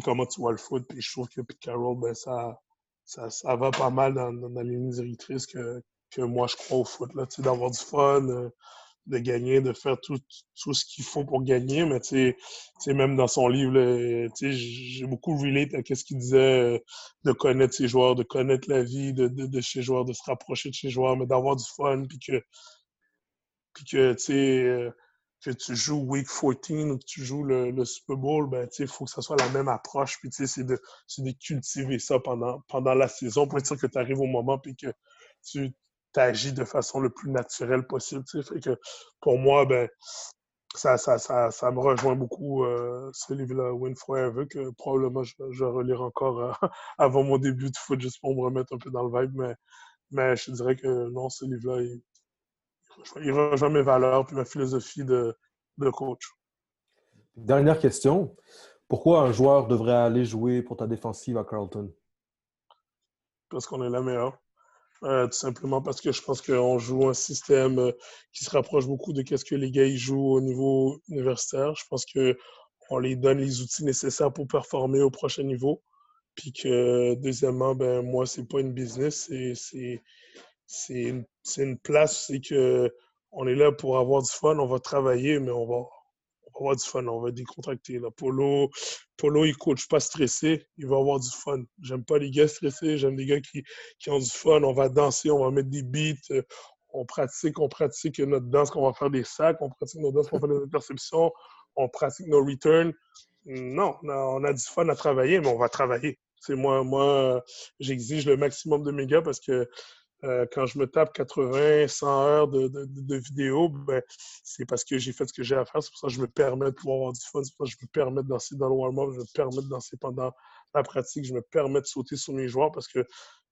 comment tu vois le foot. Puis je trouve que Carroll, ben, ça, ça, ça, va pas mal dans, dans, les lignes directrices que, que moi je crois au foot. D'avoir du fun, euh, de gagner, de faire tout, tout ce qu'il faut pour gagner. Mais tu sais, même dans son livre, j'ai beaucoup relate à ce qu'il disait euh, de connaître ses joueurs, de connaître la vie de, de, de ses joueurs, de se rapprocher de ses joueurs, mais d'avoir du fun, puis que, puis que tu euh, que tu joues Week 14 ou que tu joues le, le Super Bowl, ben, il faut que ça soit la même approche. Puis c'est de, de cultiver ça pendant, pendant la saison pour être sûr que tu arrives au moment puis que tu agis de façon le plus naturelle possible. Que pour moi, ben, ça, ça, ça, ça me rejoint beaucoup, euh, ce livre-là, Win Forever, que probablement je, je relire encore euh, avant mon début de foot, juste pour me remettre un peu dans le vibe. Mais, mais je dirais que non, ce livre-là, il, il, rejoint mes valeurs et ma philosophie de, de coach. Dernière question. Pourquoi un joueur devrait aller jouer pour ta défensive à Carlton? Parce qu'on est la meilleure. Euh, tout simplement parce que je pense qu'on joue un système euh, qui se rapproche beaucoup de ce que les gars ils jouent au niveau universitaire. Je pense qu'on les donne les outils nécessaires pour performer au prochain niveau. Puis que, deuxièmement, ben, moi, c'est pas une business, c'est une, une, place, c'est que on est là pour avoir du fun, on va travailler, mais on va, va avoir du fun, on va décontracter. Là. Polo, Polo, il coach pas stressé, il va avoir du fun. J'aime pas les gars stressés, j'aime les gars qui, qui ont du fun. On va danser, on va mettre des beats, on pratique, on pratique notre danse, qu'on va faire des sacs, on pratique nos danses, on va faire des interceptions, on pratique nos returns. Non, on a du fun à travailler, mais on va travailler. C'est moi, moi j'exige le maximum de mes gars parce que euh, quand je me tape 80, 100 heures de, de, de vidéos, ben, c'est parce que j'ai fait ce que j'ai à faire. C'est pour ça que je me permets de pouvoir avoir du fun. C'est pour ça que je me permets de danser dans le warm-up. Je me permets de danser pendant la pratique. Je me permets de sauter sur mes joueurs parce que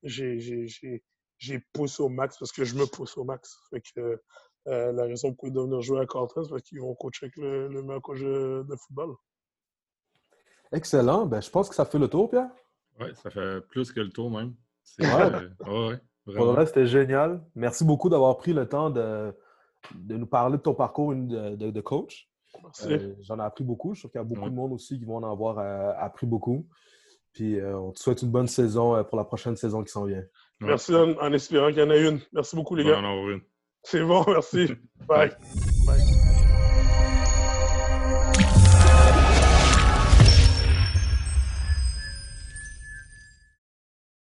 j'ai poussé au max, parce que je me pousse au max. Fait que, euh, la raison pour laquelle ils venir jouer à Carlton, c'est parce qu'ils vont coacher avec le, le meilleur coach de football. Excellent. Ben, je pense que ça fait le tour, Pierre. Oui, ça fait plus que le tour même. Ouais. Euh, ouais, Pour le c'était génial. Merci beaucoup d'avoir pris le temps de, de, nous parler de ton parcours de, de, coach. Euh, J'en ai appris beaucoup. Je sûr qu'il y a beaucoup de monde aussi qui vont en avoir euh, appris beaucoup. Puis euh, on te souhaite une bonne saison pour la prochaine saison qui s'en vient. Merci en, espérant qu'il y en ait une. Merci beaucoup, les gars. C'est bon, merci. Bye. Bye.